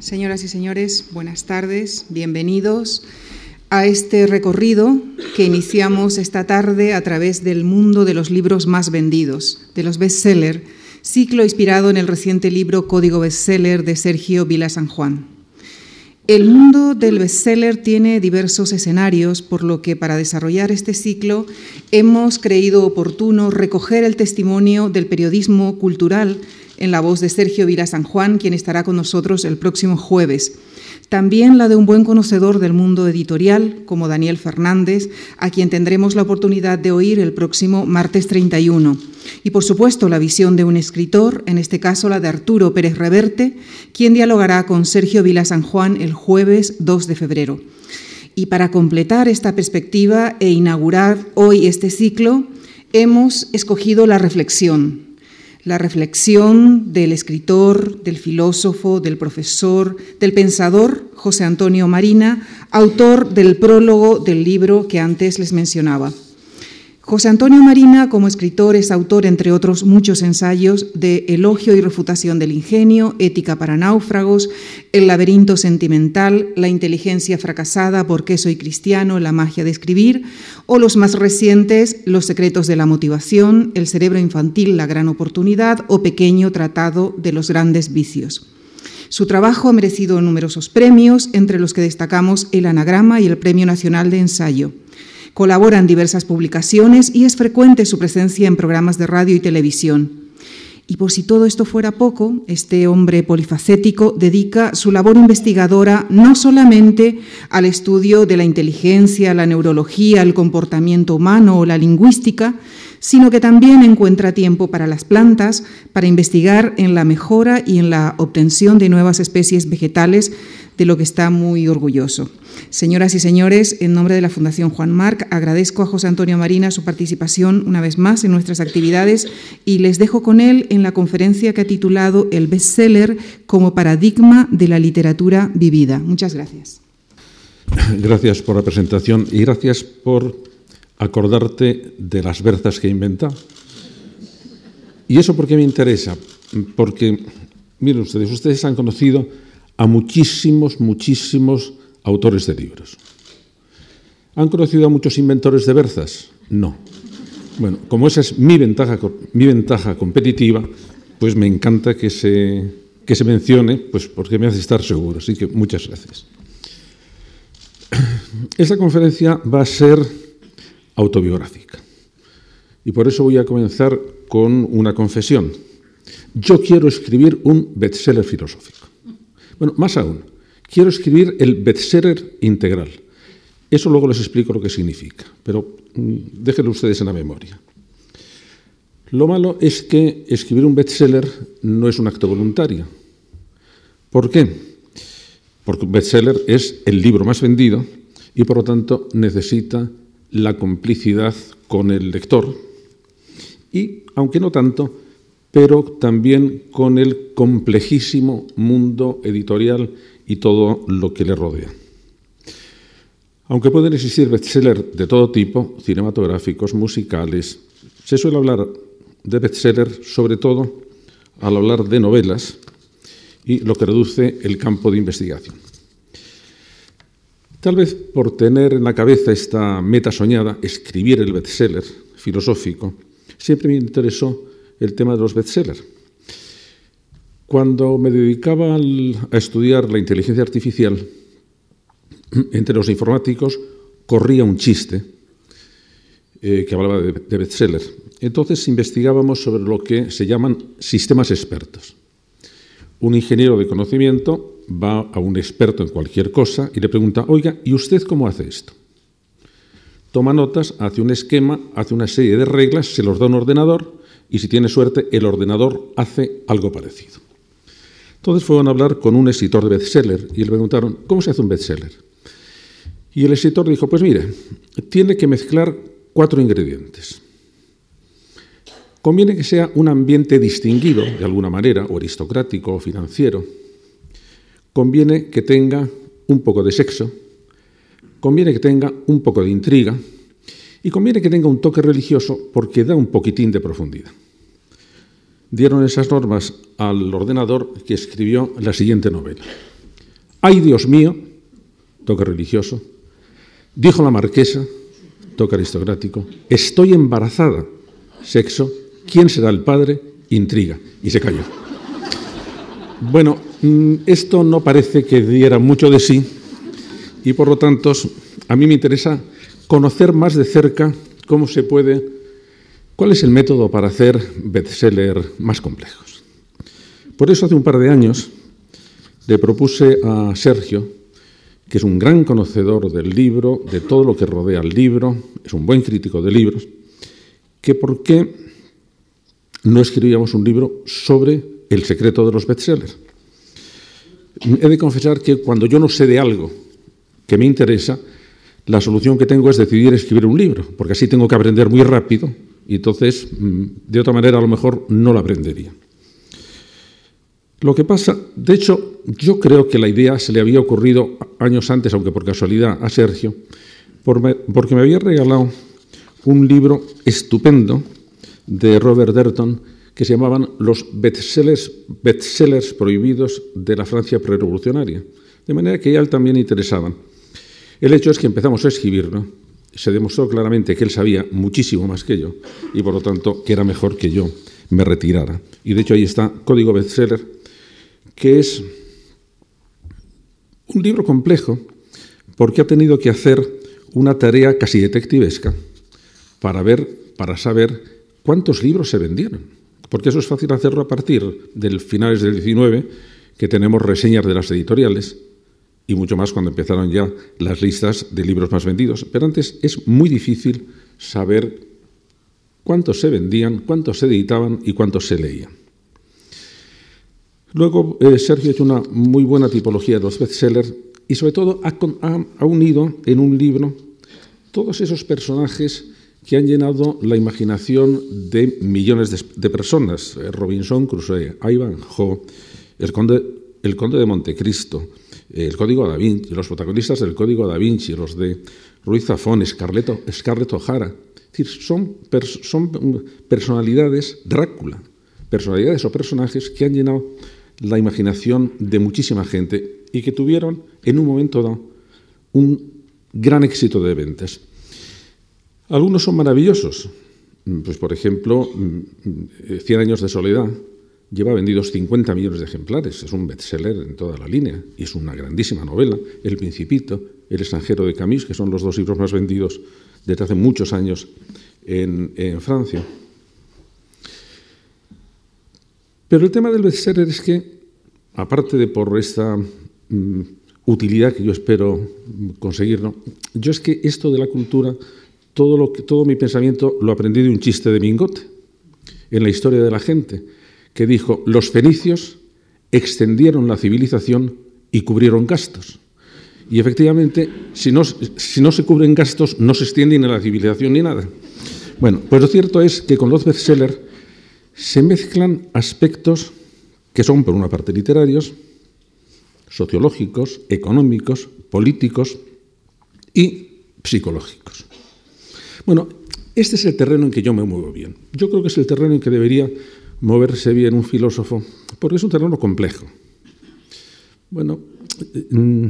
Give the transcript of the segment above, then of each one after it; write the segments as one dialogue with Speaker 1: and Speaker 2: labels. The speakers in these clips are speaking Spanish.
Speaker 1: Señoras y señores, buenas tardes, bienvenidos a este recorrido que iniciamos esta tarde a través del mundo de los libros más vendidos, de los bestsellers, ciclo inspirado en el reciente libro Código Bestseller de Sergio Vila San Juan. El mundo del bestseller tiene diversos escenarios, por lo que para desarrollar este ciclo hemos creído oportuno recoger el testimonio del periodismo cultural en la voz de Sergio Vila San Juan, quien estará con nosotros el próximo jueves. También la de un buen conocedor del mundo editorial, como Daniel Fernández, a quien tendremos la oportunidad de oír el próximo martes 31. Y por supuesto la visión de un escritor, en este caso la de Arturo Pérez Reverte, quien dialogará con Sergio Vila San Juan el jueves 2 de febrero. Y para completar esta perspectiva e inaugurar hoy este ciclo, hemos escogido la reflexión, la reflexión del escritor, del filósofo, del profesor, del pensador José Antonio Marina, autor del prólogo del libro que antes les mencionaba. José Antonio Marina, como escritor, es autor, entre otros muchos ensayos, de Elogio y refutación del ingenio, Ética para náufragos, El laberinto sentimental, La inteligencia fracasada, ¿Por qué soy cristiano?, La magia de escribir, o los más recientes, Los secretos de la motivación, El cerebro infantil, La gran oportunidad, o Pequeño tratado de los grandes vicios. Su trabajo ha merecido numerosos premios, entre los que destacamos el Anagrama y el Premio Nacional de Ensayo. Colabora en diversas publicaciones y es frecuente su presencia en programas de radio y televisión. Y por si todo esto fuera poco, este hombre polifacético dedica su labor investigadora no solamente al estudio de la inteligencia, la neurología, el comportamiento humano o la lingüística, sino que también encuentra tiempo para las plantas, para investigar en la mejora y en la obtención de nuevas especies vegetales, de lo que está muy orgulloso. Señoras y señores, en nombre de la Fundación Juan Marc, agradezco a José Antonio Marina su participación una vez más en nuestras actividades y les dejo con él en la conferencia que ha titulado El bestseller como paradigma de la literatura vivida. Muchas gracias.
Speaker 2: Gracias por la presentación y gracias por acordarte de las verzas que he inventado. ¿Y eso por qué me interesa? Porque, miren ustedes, ustedes han conocido a muchísimos, muchísimos autores de libros. ¿Han conocido a muchos inventores de berzas? No. Bueno, como esa es mi ventaja, mi ventaja competitiva, pues me encanta que se, que se mencione, pues porque me hace estar seguro. Así que muchas gracias. Esta conferencia va a ser autobiográfica. Y por eso voy a comenzar con una confesión. Yo quiero escribir un bestseller filosófico. Bueno, más aún, quiero escribir el bestseller integral. Eso luego les explico lo que significa, pero mm, déjenlo ustedes en la memoria. Lo malo es que escribir un bestseller no es un acto voluntario. ¿Por qué? Porque un bestseller es el libro más vendido y por lo tanto necesita la complicidad con el lector y, aunque no tanto, pero también con el complejísimo mundo editorial y todo lo que le rodea. Aunque pueden existir bestsellers de todo tipo, cinematográficos, musicales, se suele hablar de bestsellers sobre todo al hablar de novelas y lo que reduce el campo de investigación. Tal vez por tener en la cabeza esta meta soñada, escribir el bestseller filosófico, siempre me interesó el tema de los bestsellers. Cuando me dedicaba a estudiar la inteligencia artificial, entre los informáticos corría un chiste eh, que hablaba de, de bestsellers. Entonces investigábamos sobre lo que se llaman sistemas expertos. Un ingeniero de conocimiento va a un experto en cualquier cosa y le pregunta, oiga, ¿y usted cómo hace esto? Toma notas, hace un esquema, hace una serie de reglas, se los da a un ordenador y si tiene suerte el ordenador hace algo parecido. Entonces fueron a hablar con un escritor de bestseller y le preguntaron, ¿cómo se hace un bestseller? Y el escritor dijo, pues mire, tiene que mezclar cuatro ingredientes. Conviene que sea un ambiente distinguido, de alguna manera, o aristocrático o financiero. Conviene que tenga un poco de sexo. Conviene que tenga un poco de intriga. Y conviene que tenga un toque religioso porque da un poquitín de profundidad dieron esas normas al ordenador que escribió la siguiente novela. Ay Dios mío, toque religioso. Dijo la marquesa, toque aristocrático. Estoy embarazada, sexo. ¿Quién será el padre? Intriga. Y se cayó. Bueno, mm, esto no parece que diera mucho de sí y por lo tanto a mí me interesa conocer más de cerca cómo se puede, cuál es el método para hacer bestseller más complejos. Por eso hace un par de años le propuse a Sergio, que es un gran conocedor del libro, de todo lo que rodea el libro, es un buen crítico de libros, que por qué no escribíamos un libro sobre el secreto de los bestsellers. He de confesar que cuando yo no sé de algo que me interesa, la solución que tengo es decidir escribir un libro, porque así tengo que aprender muy rápido y entonces, mm, de otra manera, a lo mejor no lo aprendería. Lo que pasa, de hecho, yo creo que la idea se le había ocurrido años antes, aunque por casualidad, a Sergio, porque me había regalado un libro estupendo de Robert Derton que se llamaban los bestsellers, bestsellers prohibidos de la Francia prerevolucionaria, de manera que a él también interesaban. El hecho es que empezamos a escribirlo, se demostró claramente que él sabía muchísimo más que yo y por lo tanto que era mejor que yo me retirara. Y de hecho ahí está Código Bestseller, que es un libro complejo porque ha tenido que hacer una tarea casi detectivesca para ver, para saber cuántos libros se vendieron. Porque eso es fácil hacerlo a partir del finales del 19, que tenemos reseñas de las editoriales, y mucho más cuando empezaron ya las listas de libros más vendidos. Pero antes es muy difícil saber cuántos se vendían, cuántos se editaban y cuántos se leían. Luego, eh, Sergio ha hecho una muy buena tipología de los bestsellers y sobre todo ha, unido en un libro todos esos personajes que han llenado la imaginación de millones de, personas. Eh, Robinson Crusoe, Ivanhoe, el conde, el conde de Montecristo, el Código da Vinci, los protagonistas del Código da Vinci, los de Ruiz Zafón, Scarlett, O'Hara. Son, son personalidades, Drácula, personalidades o personajes que han llenado la imaginación de muchísima gente y que tuvieron en un momento dado un gran éxito de ventas. Algunos son maravillosos, pues por ejemplo, Cien años de soledad, lleva vendidos 50 millones de ejemplares, es un bestseller en toda la línea y es una grandísima novela. El Principito, El extranjero de Camus, que son los dos libros más vendidos desde hace muchos años en, Francia. Pero el tema del bestseller es que, aparte de por esta mm, utilidad que yo espero conseguir, yo es que esto de la cultura, todo, lo que, todo mi pensamiento lo aprendí de un chiste de Mingote en la historia de la gente que dijo, los fenicios extendieron la civilización y cubrieron gastos. Y efectivamente, si no, si no se cubren gastos, no se extiende ni la civilización ni nada. Bueno, pues lo cierto es que con los bestsellers se mezclan aspectos que son, por una parte, literarios, sociológicos, económicos, políticos y psicológicos. Bueno, este es el terreno en que yo me muevo bien. Yo creo que es el terreno en que debería moverse bien un filósofo, porque es un terreno complejo. Bueno, mm,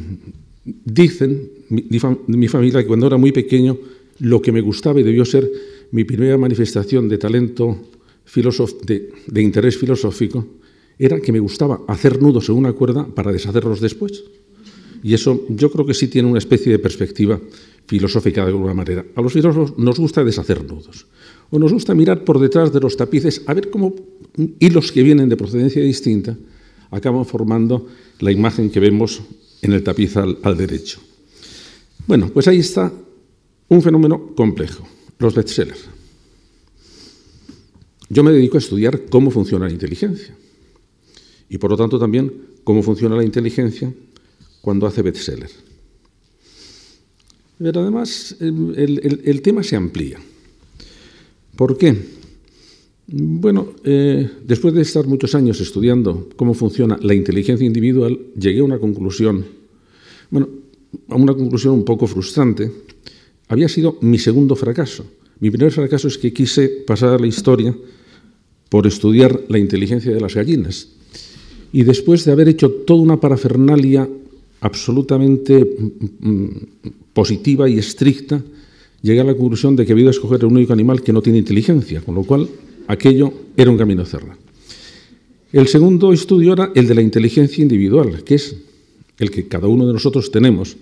Speaker 2: dicen mi, familia que cuando era muy pequeño lo que me gustaba y debió ser mi primera manifestación de talento de, de interés filosófico era que me gustaba hacer nudos en una cuerda para deshacerlos después. Y eso yo creo que sí tiene una especie de perspectiva filosófica de alguna manera. A los filósofos nos gusta deshacer nudos. O nos gusta mirar por detrás de los tapices a ver cómo hilos que vienen de procedencia distinta acaban formando la imagen que vemos en el tapiz al, derecho. Bueno, pues ahí está un fenómeno complejo, los bestsellers. Yo me dedico a estudiar cómo funciona la inteligencia y por lo tanto también cómo funciona la inteligencia cuando hace bestsellers. Pero además el tema se amplía. ¿Por qué? Bueno, eh, después de estar muchos años estudiando cómo funciona la inteligencia individual, llegué a una conclusión, bueno, a una conclusión un poco frustrante. Había sido mi segundo fracaso. Mi primer fracaso es que quise pasar a la historia por estudiar la inteligencia de las gallinas. Y después de haber hecho toda una parafernalia absolutamente mm, mm, positiva y estricta, llegué a la conclusión de que había que escoger el único animal que no tiene inteligencia, con lo cual aquello era un camino cerrado. El segundo estudio era el de la inteligencia individual, que es el que cada uno de nosotros tenemos,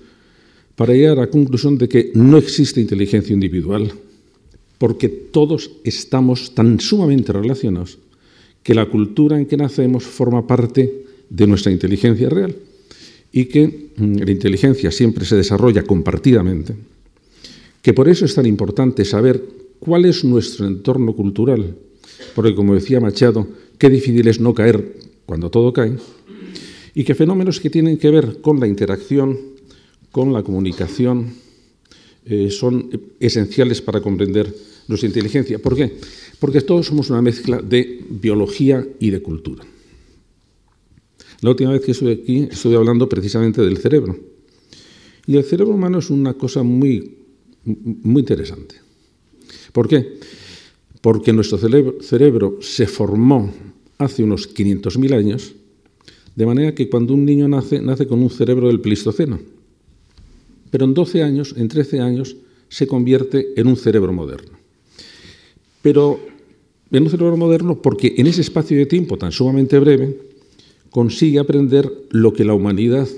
Speaker 2: para llegar a la conclusión de que no existe inteligencia individual, porque todos estamos tan sumamente relacionados que la cultura en que nacemos forma parte de nuestra inteligencia real y que mm, la inteligencia siempre se desarrolla compartidamente, que por eso es tan importante saber cuál es nuestro entorno cultural, porque como decía Machado, qué difícil es no caer cuando todo cae, y que fenómenos que tienen que ver con la interacción, con la comunicación, eh, son esenciales para comprender nuestra inteligencia. ¿Por qué? Porque todos somos una mezcla de biología y de cultura. La última vez que estuve aquí estuve hablando precisamente del cerebro. Y el cerebro humano es una cosa muy, muy interesante. ¿Por qué? Porque nuestro cerebro, se formó hace unos 500.000 años, de manera que cuando un niño nace, nace con un cerebro del Pleistoceno. Pero en 12 años, en 13 años, se convierte en un cerebro moderno. Pero en un cerebro moderno porque en ese espacio de tiempo tan sumamente breve, consigue aprender lo que la humanidad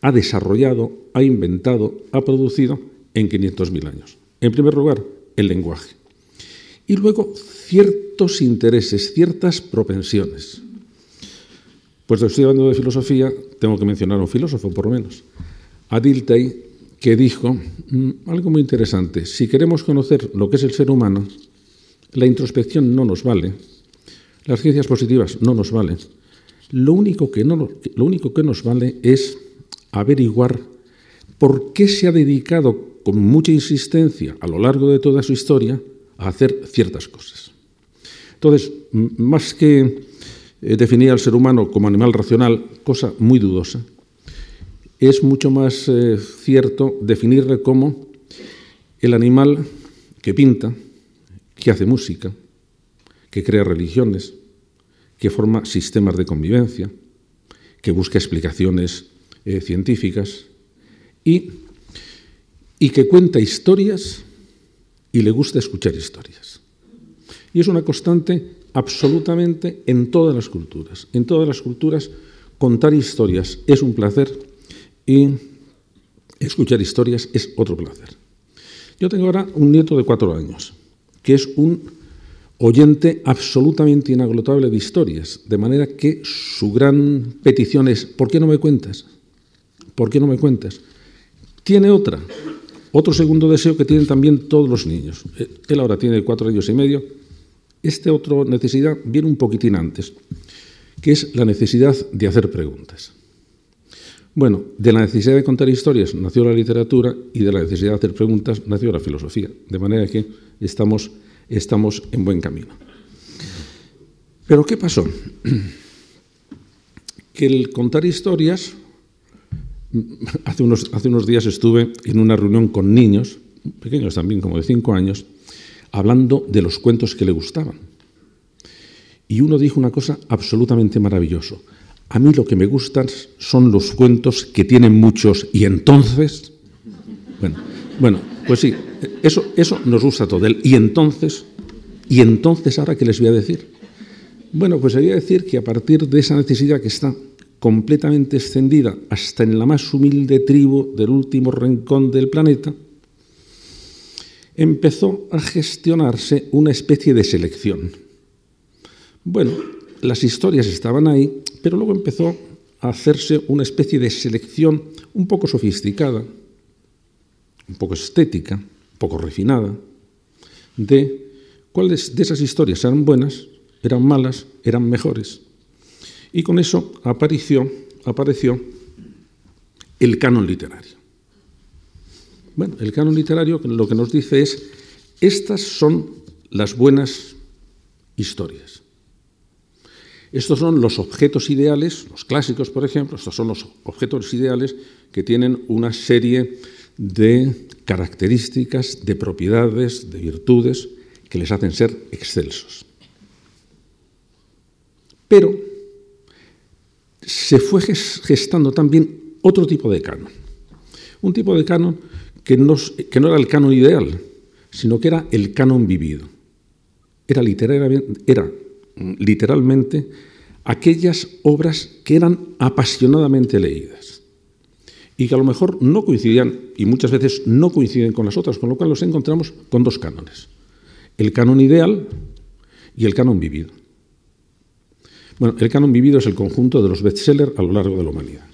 Speaker 2: ha desarrollado, ha inventado, ha producido en 500.000 años. En primer lugar, el lenguaje. Y luego ciertos intereses, ciertas propensiones. Pues estoy hablando de filosofía, tengo que mencionar a un filósofo, por lo menos. Adiltei, que dijo mm, algo muy interesante. Si queremos conocer lo que es el ser humano, la introspección no nos vale, las ciencias positivas no nos valen, lo único que, no, lo único que nos vale es averiguar por qué se ha dedicado con mucha insistencia a lo largo de toda su historia a hacer ciertas cosas. Entonces, más que eh, definir al ser humano como animal racional, cosa muy dudosa, es mucho más eh, cierto definirle como el animal que pinta, que hace música, que crea religiones, que forma sistemas de convivencia, que busca explicaciones eh, científicas y, y que cuenta historias y le gusta escuchar historias. Y es una constante absolutamente en todas las culturas. En todas las culturas contar historias es un placer y escuchar historias es otro placer. Yo tengo ahora un nieto de cuatro años, que es un oyente absolutamente inagotable de historias, de manera que su gran petición es, ¿por qué no me cuentas? ¿Por qué no me cuentas? Tiene otra, otro segundo deseo que tienen también todos los niños. Eh, él ahora tiene cuatro años y medio. Esta otra necesidad viene un poquitín antes, que es la necesidad de hacer preguntas. Bueno, de la necesidad de contar historias nació la literatura y de la necesidad de hacer preguntas nació la filosofía, de manera que estamos estamos en buen camino. Pero ¿qué pasó? Que el contar historias, hace unos, hace unos días estuve en una reunión con niños, pequeños también, como de cinco años, hablando de los cuentos que le gustaban. Y uno dijo una cosa absolutamente maravillosa. A mí lo que me gustan son los cuentos que tienen muchos y entonces... Bueno, bueno pues sí, eso, eso nos gusta todo. y entonces, y entonces ahora qué les voy a decir. Bueno, pues voy a decir que a partir de esa necesidad que está completamente extendida hasta en la más humilde tribu del último rincón del planeta, empezó a gestionarse una especie de selección. Bueno, las historias estaban ahí, pero luego empezó a hacerse una especie de selección un poco sofisticada, un poco estética, un poco refinada, de cuáles de esas historias eran buenas, eran malas, eran mejores. Y con eso apareció, apareció el canon literario. Bueno, el canon literario lo que nos dice es, estas son las buenas historias. Estos son los objetos ideales, los clásicos, por ejemplo, estos son los objetos ideales que tienen una serie de características, de propiedades, de virtudes que les hacen ser excelsos. Pero se fue gestando también otro tipo de canon. Un tipo de canon que no, que no era el canon ideal, sino que era el canon vivido. Era, era literalmente aquellas obras que eran apasionadamente leídas y que a lo mejor no coincidían, y muchas veces no coinciden con las otras, con lo cual los encontramos con dos cánones. El canon ideal y el canon vivido. Bueno, el canon vivido es el conjunto de los bestsellers a lo largo de la humanidad.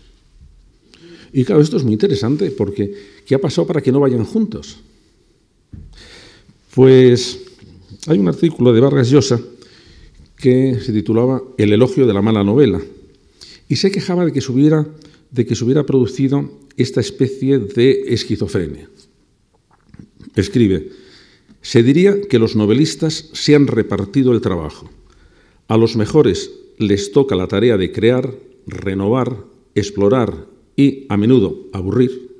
Speaker 2: Y claro, esto es muy interesante porque ¿qué ha pasado para que no vayan juntos? Pues hay un artículo de Vargas Llosa que se titulaba El elogio de la mala novela y se quejaba de que se hubiera, de que se hubiera producido esta especie de esquizofrenia. Escribe, se diría que los novelistas se han repartido el trabajo. A los mejores les toca la tarea de crear, renovar, explorar y, a menudo, aburrir.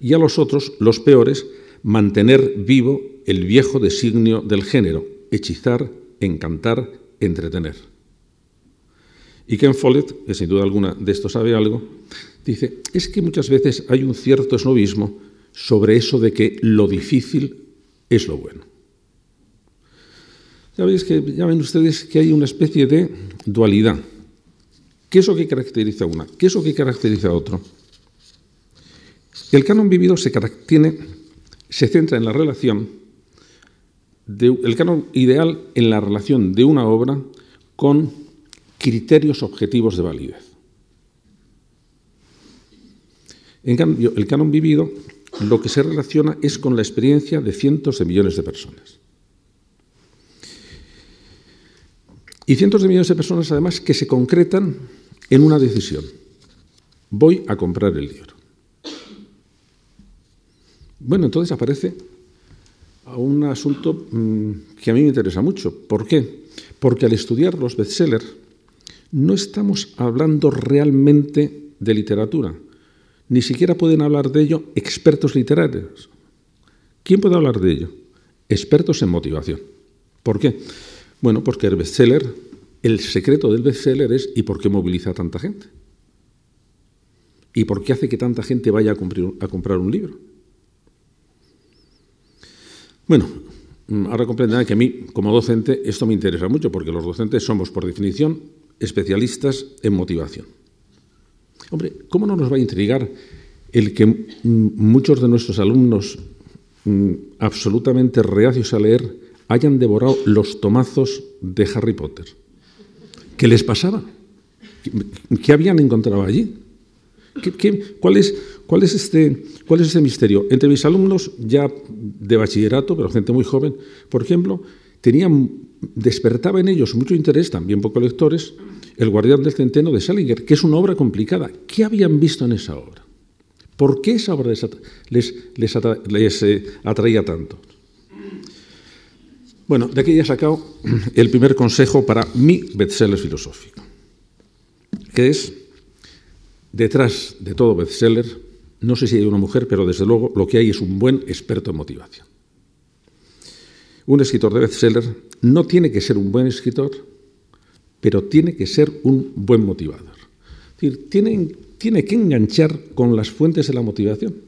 Speaker 2: Y a los otros, los peores, mantener vivo el viejo designio del género, hechizar, encantar, entretener. Y Ken Follett, que sin duda alguna de esto sabe algo, dice, es que muchas veces hay un cierto esnovismo sobre eso de que lo difícil es lo bueno. Ya veis que ya ven ustedes que hay una especie de dualidad. ¿Qué es lo que caracteriza a una? ¿Qué es lo que caracteriza a otro? El canon vivido se, se centra en la relación el canon ideal en la relación de una obra con criterios objetivos de validez. En cambio, el canon vivido lo que se relaciona es con la experiencia de cientos de millones de personas. Y cientos de millones de personas, además, que se concretan en una decisión. Voy a comprar el libro. Bueno, entonces aparece un asunto mm, que a mí me interesa mucho. ¿Por qué? Porque al estudiar los bestsellers no estamos hablando realmente de literatura. Ni siquiera pueden hablar de ello expertos literarios. ¿Quién puede hablar de ello? Expertos en motivación. ¿Por qué? Bueno, porque el bestseller, el secreto del bestseller es ¿y por qué moviliza a tanta gente? ¿Y por qué hace que tanta gente vaya a, a comprar un libro? Bueno, mm, ahora comprenderán que a mí, como docente, esto me interesa mucho, porque los docentes somos, por definición, especialistas en motivación. Hombre, ¿cómo no nos va a intrigar el que muchos de nuestros alumnos mm, absolutamente reacios a leer hayan devorado los tomazos de Harry Potter? ¿Qué les pasaba? ¿Qué habían encontrado allí? cuál, es, cuál, es este, ¿Cuál es este misterio? Entre mis alumnos ya de bachillerato, pero gente muy joven, por ejemplo, tenían, despertaba en ellos mucho interés, también poco lectores, El guardián del centeno de Salinger, que es una obra complicada. ¿Qué habían visto en esa obra? ¿Por qué esa obra les, les, eh, atraía tanto? Bueno, de aquí ya he sacado el primer consejo para mi bestseller filosófico, que es Detrás de todo bestseller, no sé si hay una mujer, pero desde luego lo que hay es un buen experto en motivación. Un escritor de bestseller no tiene que ser un buen escritor, pero tiene que ser un buen motivador. Es decir, tiene, tiene que enganchar con las fuentes de la motivación.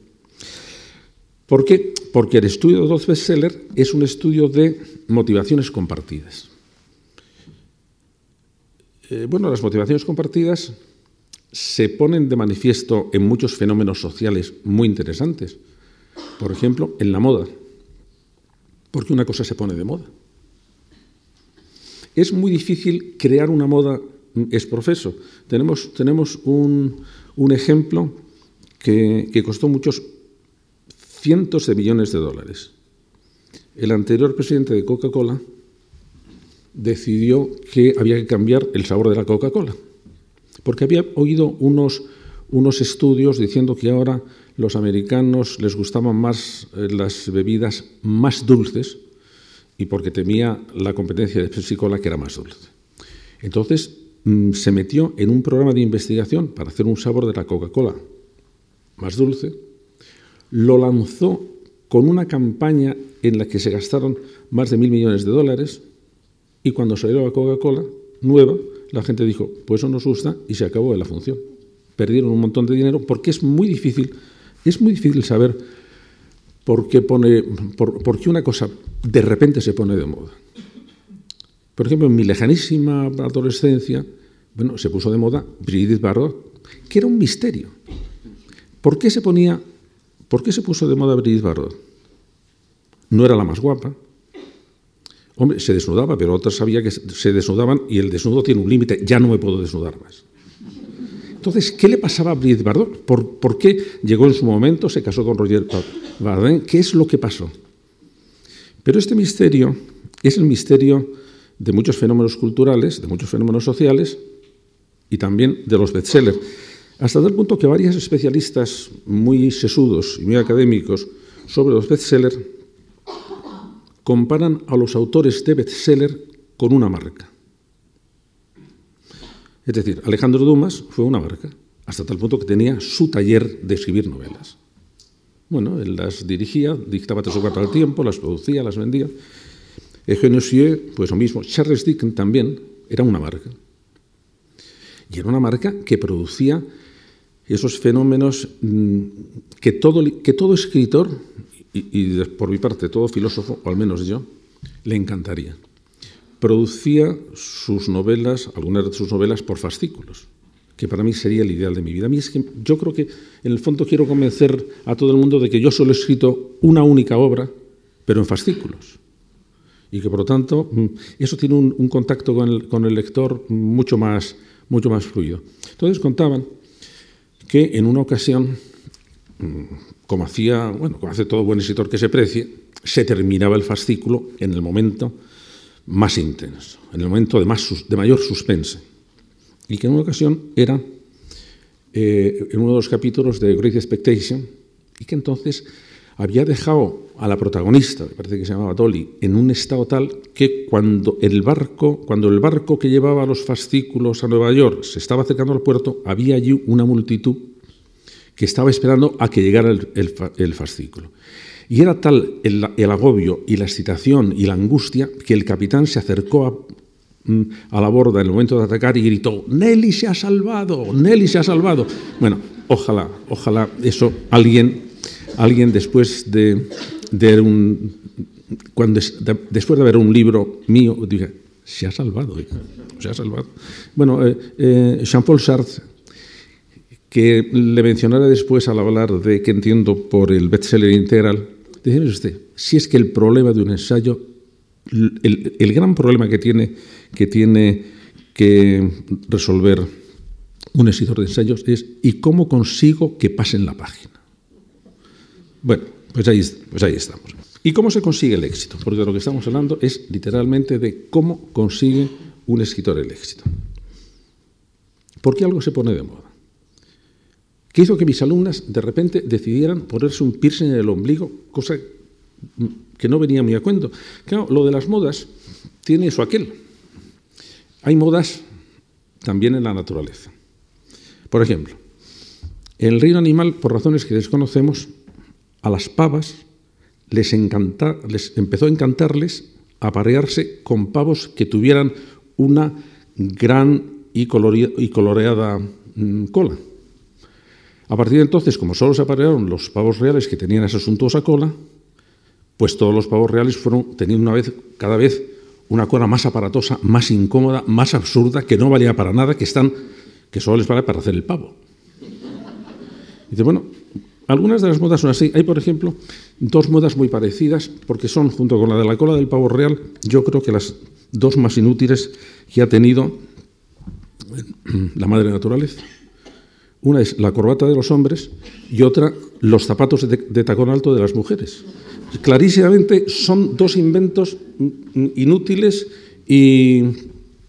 Speaker 2: ¿Por qué? Porque el estudio de los bestsellers es un estudio de motivaciones compartidas. Eh, bueno, las motivaciones compartidas se ponen de manifiesto en muchos fenómenos sociales muy interesantes. Por ejemplo, en la moda. Porque una cosa se pone de moda. Es muy difícil crear una moda es profeso. Tenemos, tenemos un, ejemplo que, que costó muchos cientos de millones de dólares. El anterior presidente de Coca-Cola decidió que había que cambiar el sabor de la Coca-Cola porque había oído unos, unos estudios diciendo que ahora los americanos les gustaban más eh, las bebidas más dulces y porque temía la competencia de Pepsi-Cola que era más dulce. Entonces mm, se metió en un programa de investigación para hacer un sabor de la Coca-Cola más dulce, lo lanzó con una campaña en la que se gastaron más de mil millones de dólares y cuando salió la Coca-Cola nueva, la gente dijo, pues eso nos gusta y se acabó de la función. perdieron un montón de dinero porque es muy difícil, es muy difícil saber por qué, pone, por, por qué una cosa de repente se pone de moda. Por ejemplo, en mi lejanísima adolescencia, bueno, se puso de moda Brigitte Bardot, que era un misterio. ¿Por qué se ponía, por qué se puso de moda Brigitte Bardot? No era la más guapa. Hombre, se desnudaba, pero otras sabía que se desnudaban y el desnudo tiene un límite, ya no me puedo desnudar más. Entonces, ¿qué le pasaba a Brigitte Bardot? ¿Por, ¿Por, qué llegó en su momento, se casó con Roger Bardin? ¿Qué es lo que pasó? Pero este misterio es el misterio de muchos fenómenos culturales, de muchos fenómenos sociales y también de los bestsellers. Hasta tal punto que varios especialistas muy sesudos y muy académicos sobre los bestsellers comparan a los autores de bestseller con una marca. Es decir, Alejandro Dumas fue una marca, hasta tal punto que tenía su taller de escribir novelas. Bueno, él las dirigía, dictaba tres o cuatro al tiempo, las producía, las vendía. Eugenio Sieu, pues lo mismo. Charles Dickens también era una marca. Y era una marca que producía esos fenómenos mm, que todo, que todo escritor, y, por mi parte todo filósofo, o al menos yo, le encantaría. Producía sus novelas, algunas de sus novelas, por fascículos, que para mí sería el ideal de mi vida. A mí es que yo creo que en el fondo quiero convencer a todo el mundo de que yo solo he escrito una única obra, pero en fascículos y que por lo tanto mm, eso tiene un, contacto con el, lector mucho más, mucho más fluido. Entonces contaban que en una ocasión, mm, como hacía, bueno, como hace todo buen escritor que se precie, se terminaba el fascículo en el momento más intenso, en el momento de, más, de mayor suspense. Y que en una ocasión era eh, en uno de los capítulos de Great Expectation, y que entonces había dejado a la protagonista, me parece que se llamaba Dolly, en un estado tal que cuando el barco, cuando el barco que llevaba los fascículos a Nueva York se estaba acercando al puerto, había allí una multitud que estaba esperando a que llegara el, fascículo. Y era tal el, agobio y la excitación y la angustia que el capitán se acercó a, mm, a la borda en el momento de atacar y gritó, Nelly se ha salvado, Nelly se ha salvado. Bueno, ojalá, ojalá eso alguien alguien después de, un, cuando, después de ver un libro mío, diga, se ha salvado, se ha salvado. Bueno, eh, eh, Jean-Paul Sartre, que le mencionaré después al hablar de que entiendo por el bestseller integral, decía usted, si es que el problema de un ensayo, el, el gran problema que tiene, que tiene que resolver un escritor de ensayos es ¿y cómo consigo que pasen la página? Bueno, pues ahí, pues ahí estamos. ¿Y cómo se consigue el éxito? Porque lo que estamos hablando es literalmente de cómo consigue un escritor el éxito. ¿Por qué algo se pone de moda? ¿Qué hizo que mis alumnas de repente decidieran ponerse un piercing en el ombligo? Cosa que no venía muy a cuento. Claro, lo de las modas tiene eso aquel. Hay modas también en la naturaleza. Por ejemplo, en el reino animal, por razones que desconocemos, a las pavas les, les empezó a encantarles aparearse con pavos que tuvieran una gran y, coloreada mm, cola. A partir de entonces, como solo se aparearon los pavos reales que tenían esa suntuosa cola, pues todos los pavos reales fueron teniendo una vez, cada vez una cola más aparatosa, más incómoda, más absurda, que no valía para nada, que están, que solo les vale para hacer el pavo. Dice, bueno, algunas de las modas son así. Hay, por ejemplo, dos modas muy parecidas, porque son, junto con la de la cola del pavo real, yo creo que las dos más inútiles que ha tenido la madre naturaleza. Una es la corbata de los hombres y otra los zapatos de, tacón alto de las mujeres. Clarísimamente son dos inventos inútiles, y,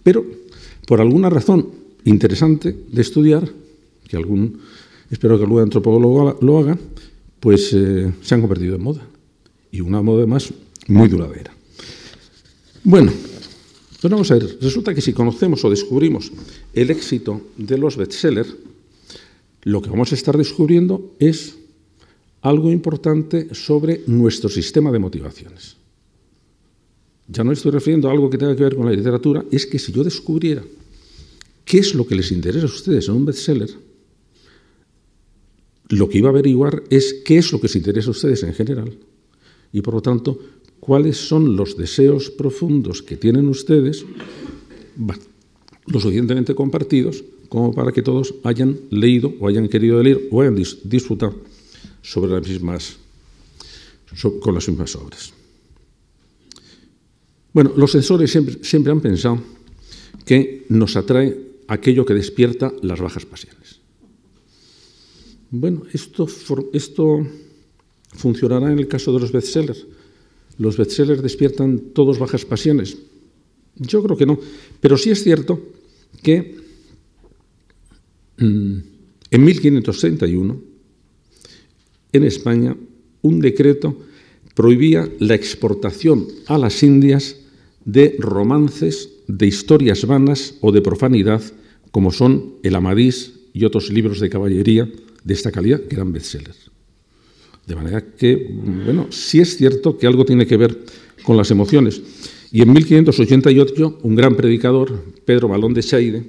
Speaker 2: pero por alguna razón interesante de estudiar, que algún espero que algún antropólogo lo haga, pues eh, se han convertido en moda. Y una moda más muy duradera. Bueno, pues vamos a ver. Resulta que si conocemos o descubrimos el éxito de los bestsellers, lo que vamos a estar descubriendo es algo importante sobre nuestro sistema de motivaciones. Ya no estoy refiriendo a algo que tenga que ver con la literatura, es que si yo descubriera qué es lo que les interesa a ustedes en un bestseller, lo que iba a averiguar es qué es lo que se interesa a ustedes en general y, por lo tanto, cuáles son los deseos profundos que tienen ustedes, lo suficientemente compartidos como para que todos hayan leído o hayan querido leer o hayan disfrutado sobre las mismas, con las mismas obras. Bueno, los sensores siempre, han pensado que nos atrae aquello que despierta las bajas pasiones. Bueno, esto, funcionará en el caso de los bestsellers. ¿Los bestsellers despiertan todos bajas pasiones? Yo creo que no, pero sí es cierto que mm, en 1561 en España un decreto prohibía la exportación a las Indias de romances, de historias vanas o de profanidad, como son el Amadís y otros libros de caballería de esta calidad, que eran bestsellers. De manera que, bueno, sí es cierto que algo tiene que ver con las emociones. Y en 1588, un gran predicador, Pedro Balón de Chaide,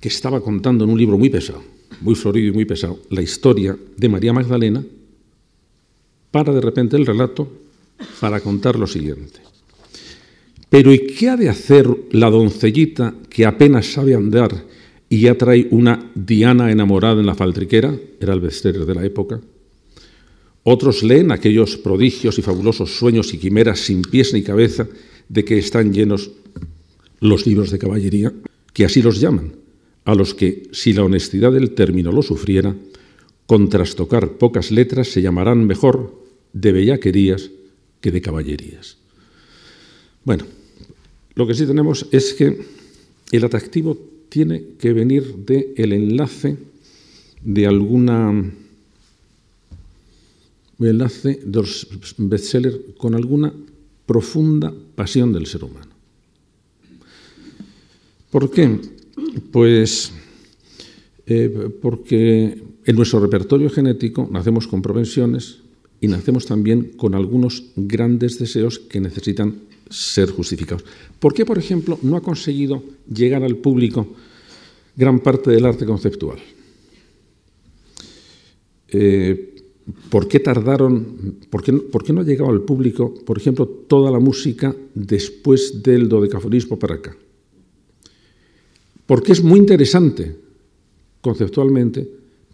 Speaker 2: que estaba contando en un libro muy pesado, muy florido y muy pesado, la historia de María Magdalena, para de repente el relato para contar lo siguiente. Pero ¿y qué ha de hacer la doncellita que apenas sabe andar y ya trae una Diana enamorada en la faltriquera? Era el bestseller de la época. Otros leen aquellos prodigios y fabulosos sueños y quimeras sin pies ni cabeza de que están llenos los libros de caballería, que así los llaman, a los que, si la honestidad del término lo sufriera, con trastocar pocas letras se llamarán mejor de bellaquerías que de caballerías. Bueno, lo que sí tenemos es que el atractivo tiene que venir del el enlace de alguna enlace de los bestsellers con alguna profunda pasión del ser humano. ¿Por qué? Pues eh, porque en nuestro repertorio genético nacemos con propensiones y nacemos también con algunos grandes deseos que necesitan ser justificados. ¿Por qué, por ejemplo, no ha conseguido llegar al público gran parte del arte conceptual? Eh, ¿Por qué tardaron, por qué, no ha llegado al público, por ejemplo, toda la música después del dodecafonismo para acá? Porque es muy interesante conceptualmente,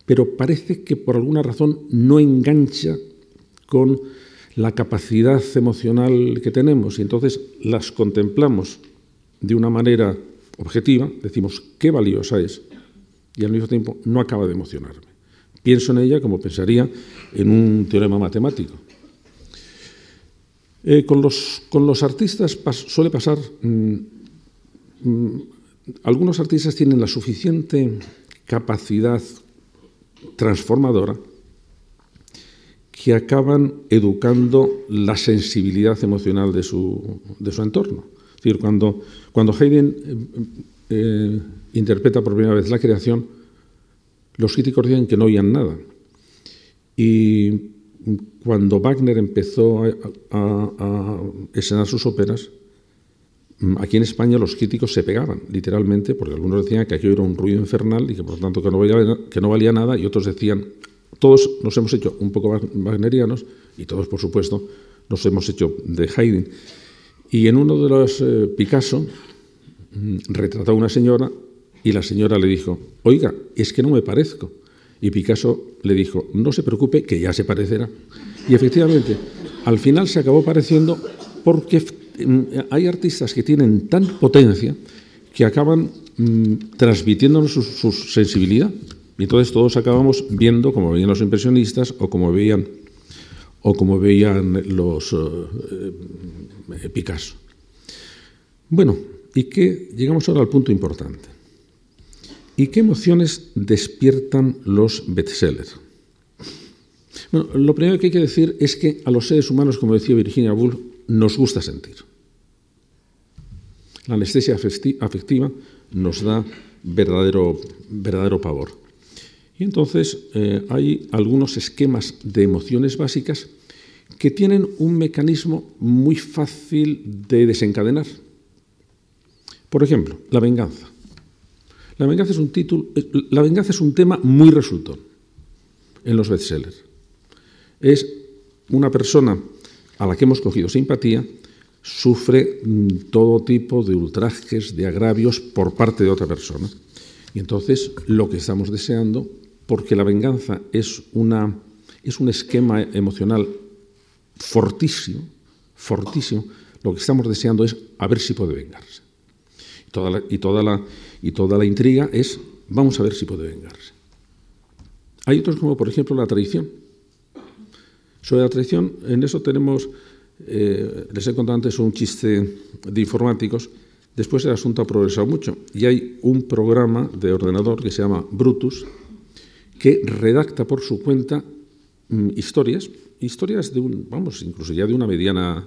Speaker 2: pero parece que por alguna razón no engancha con la capacidad emocional que tenemos y entonces las contemplamos de una manera objetiva, decimos qué valiosa es y al mismo tiempo no acaba de emocionarme. Pienso en ella como pensaría en un teorema matemático. Eh, con, los, con, los, artistas suele pasar, mm, mm, algunos artistas tienen la suficiente capacidad transformadora que acaban educando la sensibilidad emocional de su, de su entorno. Es decir, cuando, cuando Haydn eh, eh, interpreta por primera vez la creación, los críticos dicen que no oían nada. Y cuando Wagner empezó a, escenar sus óperas, mm, aquí en España los críticos se pegaban, literalmente, porque algunos decían que aquello era un ruido infernal y que por lo tanto que no valía, que no valía nada, y otros decían, todos nos hemos hecho un poco wagnerianos y todos, por supuesto, nos hemos hecho de Haydn. Y en uno de los eh, Picasso mm, retrató a una señora y la señora le dijo, oiga, es que no me parezco. Y Picasso le dijo, no se preocupe, que ya se parecerá. Y efectivamente, al final se acabó pareciendo porque mm, hay artistas que tienen tan potencia que acaban mm, transmitiéndonos su sensibilidad. Y entonces todos acabamos viendo como veían los impresionistas o como veían, o como veían los eh, eh, Picasso. Bueno, y que llegamos ahora al punto importante. ¿Y qué emociones despiertan los bestsellers? Bueno, lo primero que hay que decir es que a los seres humanos, como decía Virginia Woolf, nos gusta sentir. La anestesia afectiva nos da verdadero, verdadero pavor. Y entonces eh, hay algunos esquemas de emociones básicas que tienen un mecanismo muy fácil de desencadenar. Por ejemplo, la venganza. La venganza es un título, eh, la venganza es un tema muy resultón. en los bestsellers. Es una persona a la que hemos cogido simpatía, sufre mm, todo tipo de ultrajes, de agravios por parte de otra persona. Y entonces lo que estamos deseando, porque la venganza es, una, es un esquema emocional fortísimo, fortísimo, lo que estamos deseando es a ver si puede vengarse. Y toda la, y toda la, intriga es, vamos a ver si puede vengarse. Hay otros como, por ejemplo, la traición. Sobre la traición, en eso tenemos, eh, les he contado antes un chiste de informáticos, después el asunto ha progresado mucho y hay un programa de ordenador que se llama Brutus, que redacta por su cuenta mm, historias, historias de un, vamos, incluso ya de una mediana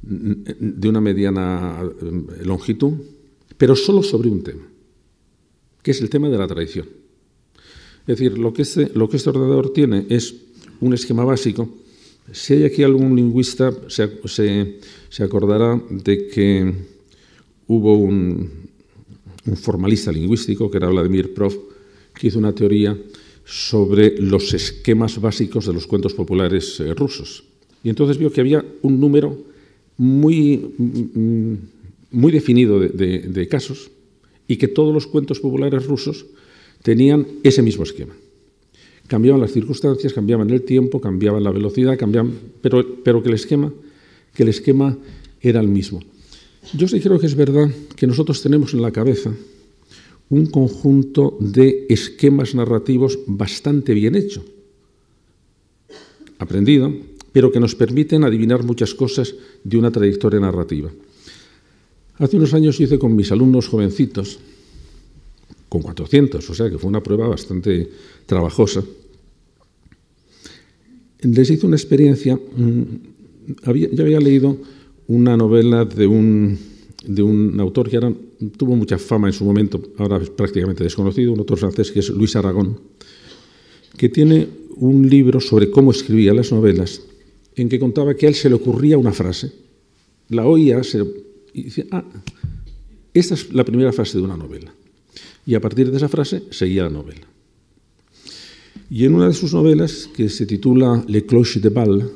Speaker 2: de una mediana eh, longitud, pero solo sobre un tema, que es el tema de la traición. Es decir, lo que este, lo que este ordenador tiene es un esquema básico. Si hay aquí algún lingüista, se, se, acordará de que hubo un, un, formalista lingüístico, que era Vladimir Prof, que hizo una teoría sobre los esquemas básicos de los cuentos populares eh, rusos. Y entonces vio que había un número muy, mm, muy definido de, casos y que todos los cuentos populares rusos tenían ese mismo esquema. Cambiaban las circunstancias, cambiaban el tiempo, cambiaban la velocidad, cambiaban, pero, pero que, el esquema, que el esquema era el mismo. Yo sí creo que es verdad que nosotros tenemos en la cabeza un conjunto de esquemas narrativos bastante bien hecho, aprendido, pero que nos permiten adivinar muchas cosas de una trayectoria narrativa. Hace unos años hice con mis alumnos jovencitos, con 400, o sea que fue una prueba bastante trabajosa. Les hice una experiencia, mm, había, yo había leído una novela de un, de un autor que era, tuvo mucha fama en su momento, ahora es prácticamente desconocido, un autor francés que es Luis Aragón, que tiene un libro sobre cómo escribía las novelas en que contaba que a él se le ocurría una frase, la oía y decía, ah, esta es la primera frase de una novela. Y a partir de esa frase seguía la novela. Y en una de sus novelas, que se titula Le Cloche de Bal,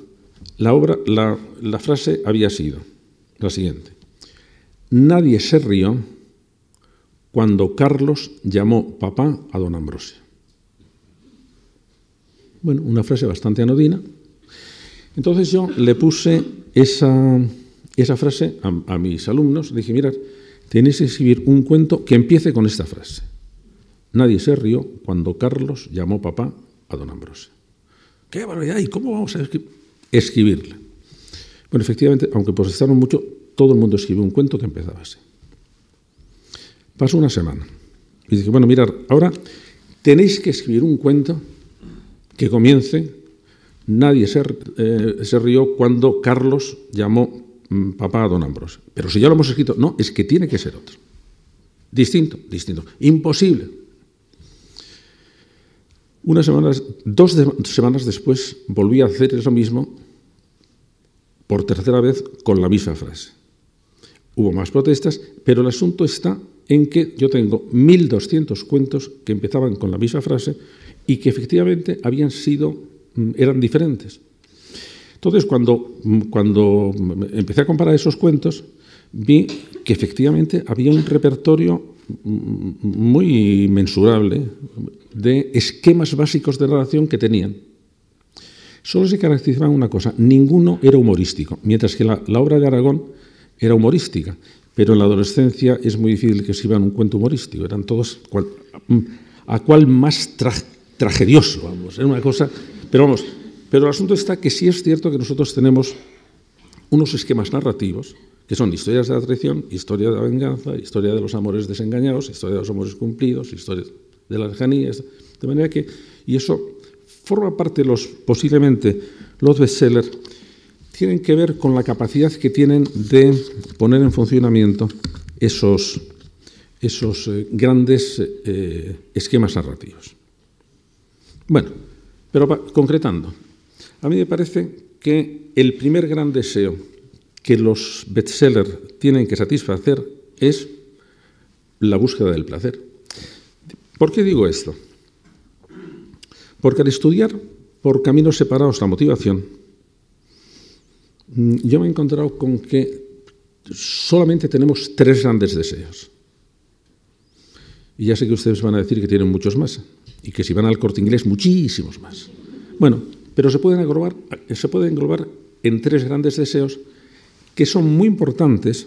Speaker 2: la, obra, la, la frase había sido la siguiente. Nadie se rió cuando Carlos llamó papá a don Ambrosio. Bueno, una frase bastante anodina, entonces yo le puse esa, esa frase a, mis alumnos, dije, mirad, tenéis que escribir un cuento que empiece con esta frase. Nadie se rió cuando Carlos llamó papá a don Ambrosio. ¡Qué barbaridad! ¿Y cómo vamos a escribirla? Bueno, efectivamente, aunque protestaron mucho, todo el mundo escribió un cuento que empezaba así. Pasó una semana. Y dije, bueno, mirad, ahora tenéis que escribir un cuento que comience Nadie eh, se, rió cuando Carlos llamó mm, papá a don Ambrosio. Pero si ya lo hemos escrito, no, es que tiene que ser otro. Distinto, distinto. Imposible. Unas semanas, dos semanas después volví a hacer eso mismo por tercera vez con la misma frase. Hubo más protestas, pero el asunto está en que yo tengo 1.200 cuentos que empezaban con la misma frase y que efectivamente habían sido Mm, eran diferentes. Entonces, cuando, mm, cuando empecé a comparar esos cuentos, vi que efectivamente había un repertorio mm, muy mensurable de esquemas básicos de relación que tenían. Solo se caracterizaban una cosa, ninguno era humorístico, mientras que la, obra de Aragón era humorística, pero en la adolescencia es muy difícil que escriban un cuento humorístico, eran todos a cual más tragedioso, vamos, era una cosa pero vamos, pero el asunto está que sí es cierto que nosotros tenemos unos esquemas narrativos que son historias de la traición, historia de la venganza, historia de los amores desengañados, historia de los amores cumplidos, historia de la lejanía, de manera que, y eso forma parte, los, posiblemente, los bestsellers tienen que ver con la capacidad que tienen de poner en funcionamiento esos, esos eh, grandes eh, esquemas narrativos. Bueno, pero concretando, a mí me parece que el primer gran deseo que los bestsellers tienen que satisfacer es la búsqueda del placer. ¿Por qué digo esto? Porque al estudiar por caminos separados la motivación, yo me he encontrado con que solamente tenemos tres grandes deseos. Y ya sé que ustedes van a decir que tienen muchos más, y que si van al corte inglés, muchísimos más. Bueno, pero se pueden englobar, se pueden en tres grandes deseos que son muy importantes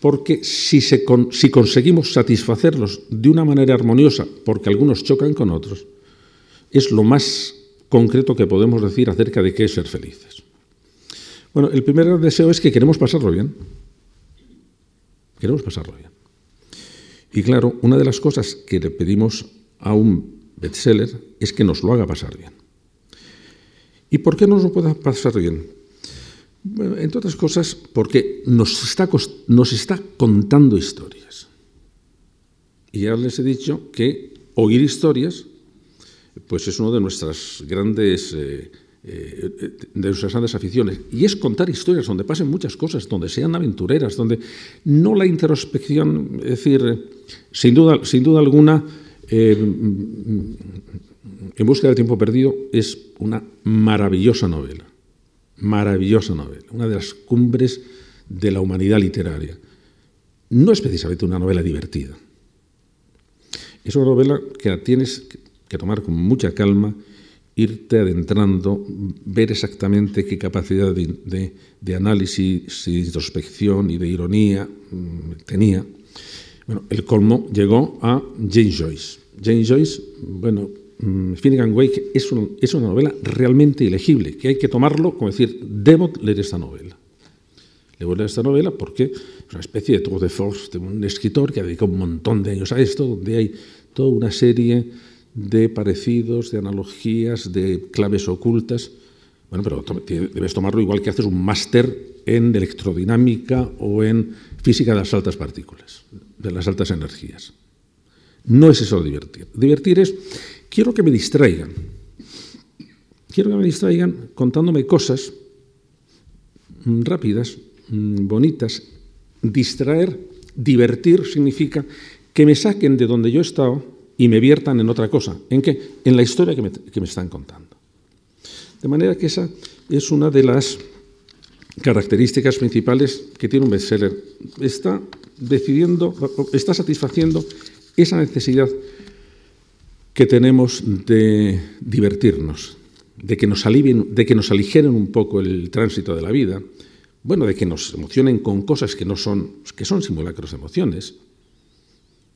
Speaker 2: porque si, si conseguimos satisfacerlos de una manera armoniosa, porque algunos chocan con otros, es lo más concreto que podemos decir acerca de qué es ser felices. Bueno, el primer deseo es que queremos pasarlo bien. Queremos pasarlo bien. Y claro, una de las cosas que le pedimos a un bestseller es que nos lo haga pasar bien. ¿Y por qué nos lo pueda pasar bien? entre otras cosas, porque nos está, nos está contando historias. Y ya les he dicho que oír historias pues es una de nuestras grandes eh, eh, de nuestras grandes aficiones y es contar historias donde pasen muchas cosas donde sean aventureras donde no la introspección es decir sin duda sin duda alguna eh, en busca del tiempo perdido es una maravillosa novela maravillosa novela, una de las cumbres de la humanidad literaria. No es precisamente una novela divertida. Es una novela que tienes que tomar con mucha calma, irte adentrando, ver exactamente qué capacidad de, análisis y de introspección y de ironía mm, tenía. Bueno, el colmo llegó a James Joyce. James Joyce, bueno, Mm, Finnegan Wake es, es, una novela realmente ilegible, que hay que tomarlo como decir, debo leer esta novela. Debo leer esta novela porque es una especie de tour de force de un escritor que ha dedicado un montón de años a esto, donde hay toda una serie de parecidos, de analogías, de claves ocultas. Bueno, pero debes tomarlo igual que haces un máster en electrodinámica o en física de las altas partículas, de las altas energías. No es eso divertir. Divertir es quiero que me distraigan. Quiero que me distraigan contándome cosas mm, rápidas, mm, bonitas. Distraer, divertir significa que me saquen de donde yo he estado y me viertan en otra cosa. ¿En qué? En la historia que me, están contando. De manera que esa es una de las características principales que tiene un bestseller. Está decidiendo, está satisfaciendo esa necesidad que tenemos de divertirnos, de que nos alivien, de que nos aligeren un poco el tránsito de la vida, bueno, de que nos emocionen con cosas que no son, que son simulacros de emociones,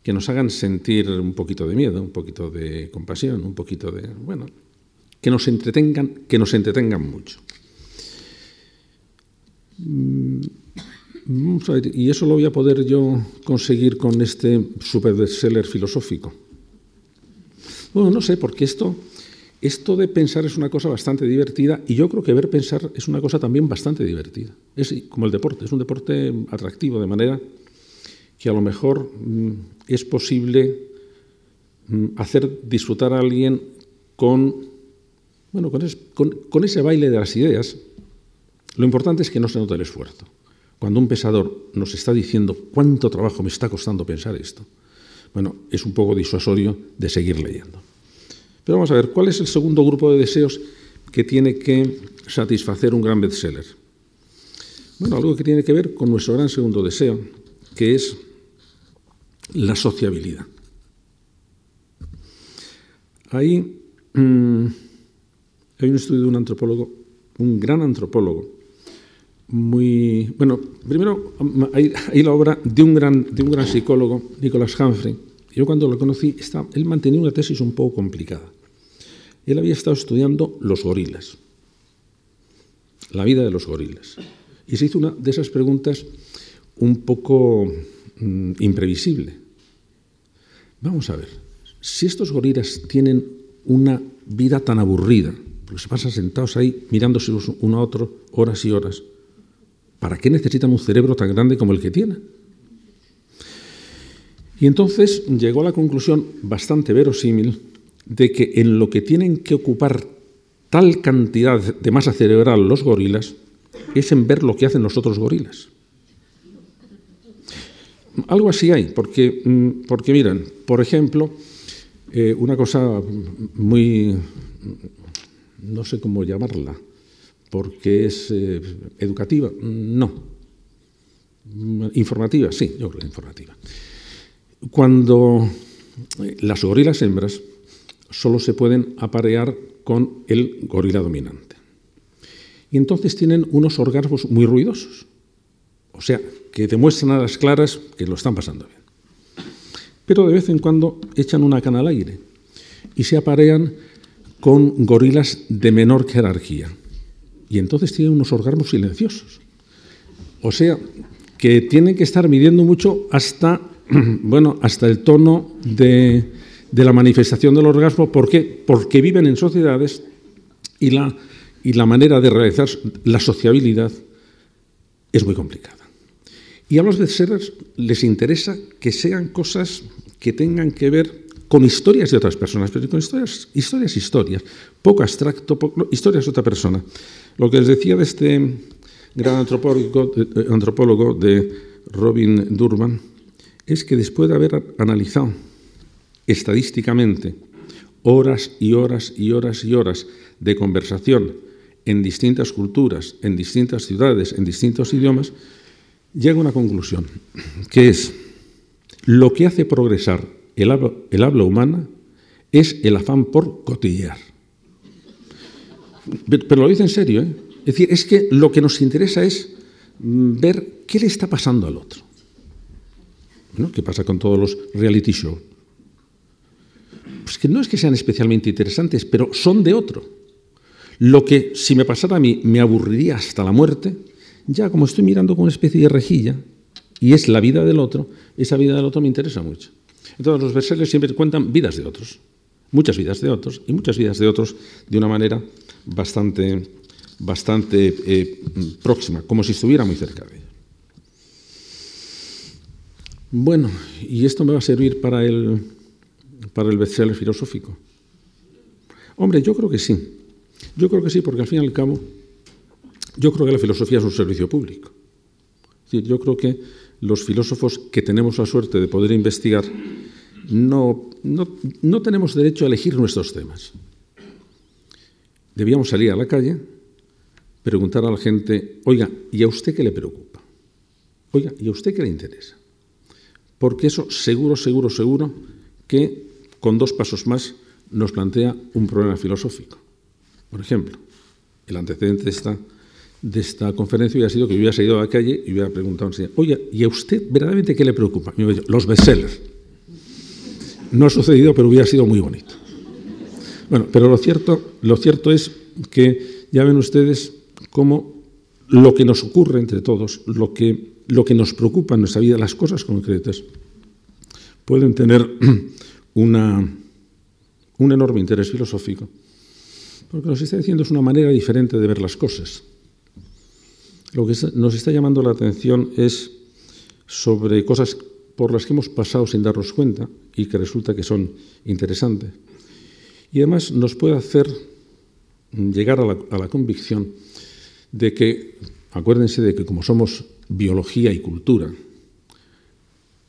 Speaker 2: que nos hagan sentir un poquito de miedo, un poquito de compasión, un poquito de, bueno, que nos entretengan, que nos entretengan mucho. Mm, y eso lo voy a poder yo conseguir con este super bestseller filosófico. Bueno, no sé, porque esto, esto de pensar es una cosa bastante divertida y yo creo que ver pensar es una cosa también bastante divertida. Es como el deporte, es un deporte atractivo, de manera que a lo mejor mm, es posible mm, hacer disfrutar a alguien con, bueno, con, con ese baile de las ideas. Lo importante es que no se note el esfuerzo. Cuando un pensador nos está diciendo cuánto trabajo me está costando pensar esto, bueno, es un poco disuasorio de seguir leyendo. Pero vamos a ver, ¿cuál es el segundo grupo de deseos que tiene que satisfacer un gran bestseller? Bueno, algo que tiene que ver con nuestro gran segundo deseo, que es la sociabilidad. Ahí mm, hay un estudio de un antropólogo, un gran antropólogo, muy... Bueno, primero hay, la obra de un, gran, de un gran psicólogo, Nicholas Humphrey. Yo cuando lo conocí, él mantenía una tesis un poco complicada. Él había estado estudiando los gorilas, la vida de los gorilas. Y se hizo una de esas preguntas un poco mm, imprevisible. Vamos a ver, si estos gorilas tienen una vida tan aburrida, porque se pasan sentados ahí mirándose uno a otro horas y horas, ¿Para qué necesitan un cerebro tan grande como el que tiene? Y entonces llegó a la conclusión bastante verosímil de que en lo que tienen que ocupar tal cantidad de masa cerebral los gorilas es en ver lo que hacen los otros gorilas. Algo así hay, porque, mm, porque miran, por ejemplo, eh, una cosa muy, no sé cómo llamarla, porque es eh, educativa, no. Informativa, sí, yo creo que informativa. Cuando las gorilas hembras solo se pueden aparear con el gorila dominante. Y entonces tienen unos orgasmos muy ruidosos. O sea, que demuestran a las claras que lo están pasando bien. Pero de vez en cuando echan una cana al aire y se aparean con gorilas de menor jerarquía. Y entonces tienen unos orgasmos silenciosos. O sea, que tienen que estar midiendo mucho hasta, bueno, hasta el tono de, la manifestación del orgasmo. ¿Por qué? Porque viven en sociedades y la, y la manera de realizar la sociabilidad es muy complicada. Y a los bestsellers les interesa que sean cosas que tengan que ver con historias de otras personas, pero con historias, historias, historias, poco abstracto, historias de otra persona. Lo que les decía de este gran antropólogo, eh, antropólogo de Robin Durban es que después de haber analizado estadísticamente horas y horas y horas y horas de conversación en distintas culturas, en distintas ciudades, en distintos idiomas, llega a una conclusión, que es lo que hace progresar el habla, humana es el afán por cotillear. Pero lo dice en serio, ¿eh? Es decir, es que lo que nos interesa es mm, ver qué le está pasando al otro. ¿Qué pasa con todos los reality shows? Pues que no es que sean especialmente interesantes, pero son de otro. Lo que si me pasara a mí me aburriría hasta la muerte, ya como estoy mirando con una especie de rejilla, y es la vida del otro, esa vida del otro me interesa mucho. Entonces los versales siempre cuentan vidas de otros, muchas vidas de otros, y muchas vidas de otros de una manera bastante, bastante eh, próxima, como si estuviera muy cerca de ellos. Bueno, y esto me va a servir para el, para el bestseller filosófico. Hombre, yo creo que sí. Yo creo que sí, porque al fin y al cabo, yo creo que la filosofía es un servicio público. Es decir, yo creo que los filósofos que tenemos la suerte de poder investigar no, no, no tenemos derecho a elegir nuestros temas. Debíamos salir a la calle, preguntar a la gente, oiga, ¿y a usted qué le preocupa? Oiga, ¿y a usted qué le interesa? Porque eso seguro, seguro, seguro que con dos pasos más nos plantea un problema filosófico. Por ejemplo, el antecedente de esta, de esta conferencia hubiera sido que yo hubiera salido a la calle y hubiera preguntado a un oye, ¿y a usted verdaderamente qué le preocupa? los bestsellers. No ha sucedido, pero hubiera sido muy bonito. Bueno, pero lo cierto, lo cierto es que ya ven ustedes cómo lo que nos ocurre entre todos, lo que, lo que nos preocupa en nuestra vida, las cosas concretas, pueden tener una, un enorme interés filosófico, porque nos está diciendo es una manera diferente de ver las cosas. Lo que nos está llamando la atención es sobre cosas por las que hemos pasado sin darnos cuenta y que resulta que son interesantes. Y además nos puede hacer llegar a la, convicción de que, acuérdense de que como somos biología y cultura,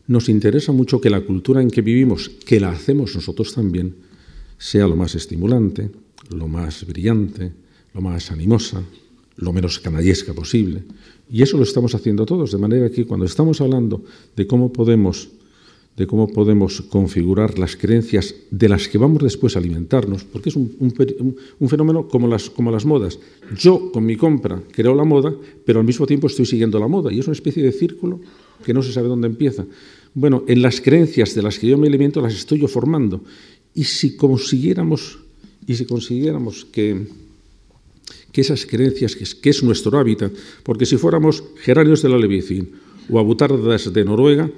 Speaker 2: nos interesa mucho que la cultura en que vivimos, que la hacemos nosotros también, sea lo más estimulante, lo más brillante, lo más animosa, lo menos canallesca posible. Y eso lo estamos haciendo todos, de manera que cuando estamos hablando de cómo podemos de cómo podemos configurar las creencias de las que vamos después a alimentarnos, porque es un, fenómeno como las, como las modas. Yo con mi compra creo la moda, pero al mismo tiempo estoy siguiendo la moda, y es una especie de círculo que no se sabe dónde empieza. Bueno, en las creencias de las que yo me alimento las estoy yo formando. Y si consiguiéramos, y si consiguiéramos que, que esas creencias, que es, nuestro hábitat, porque si fuéramos geranios de la Levicín o abutardas de Noruega,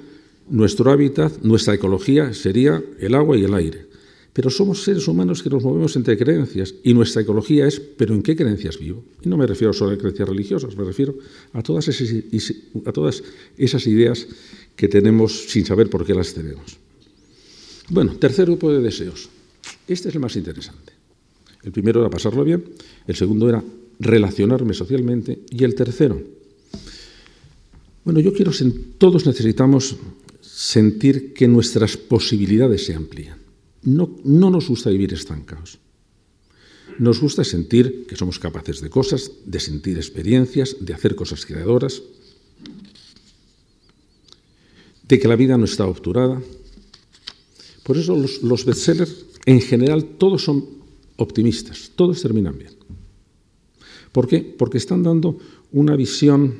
Speaker 2: nuestro hábitat, nuestra ecología sería el agua y el aire. Pero somos seres humanos que nos movemos entre creencias y nuestra ecología es, pero ¿en qué creencias vivo? Y no me refiero solo a creencias religiosas, me refiero a todas esas, a todas esas ideas que tenemos sin saber por qué las tenemos. Bueno, tercer grupo de deseos. Este es el más interesante. El primero era pasarlo bien, el segundo era relacionarme socialmente y el tercero. Bueno, yo quiero, todos necesitamos sentir que nuestras posibilidades se amplían. no, no nos gusta vivir estancados. Nos gusta sentir que somos capaces de cosas, de sentir experiencias, de hacer cosas creadoras, de que la vida no está obturada. Por eso los, los bestsellers, en general, todos son optimistas, todos terminan bien. ¿Por qué? Porque están dando una visión,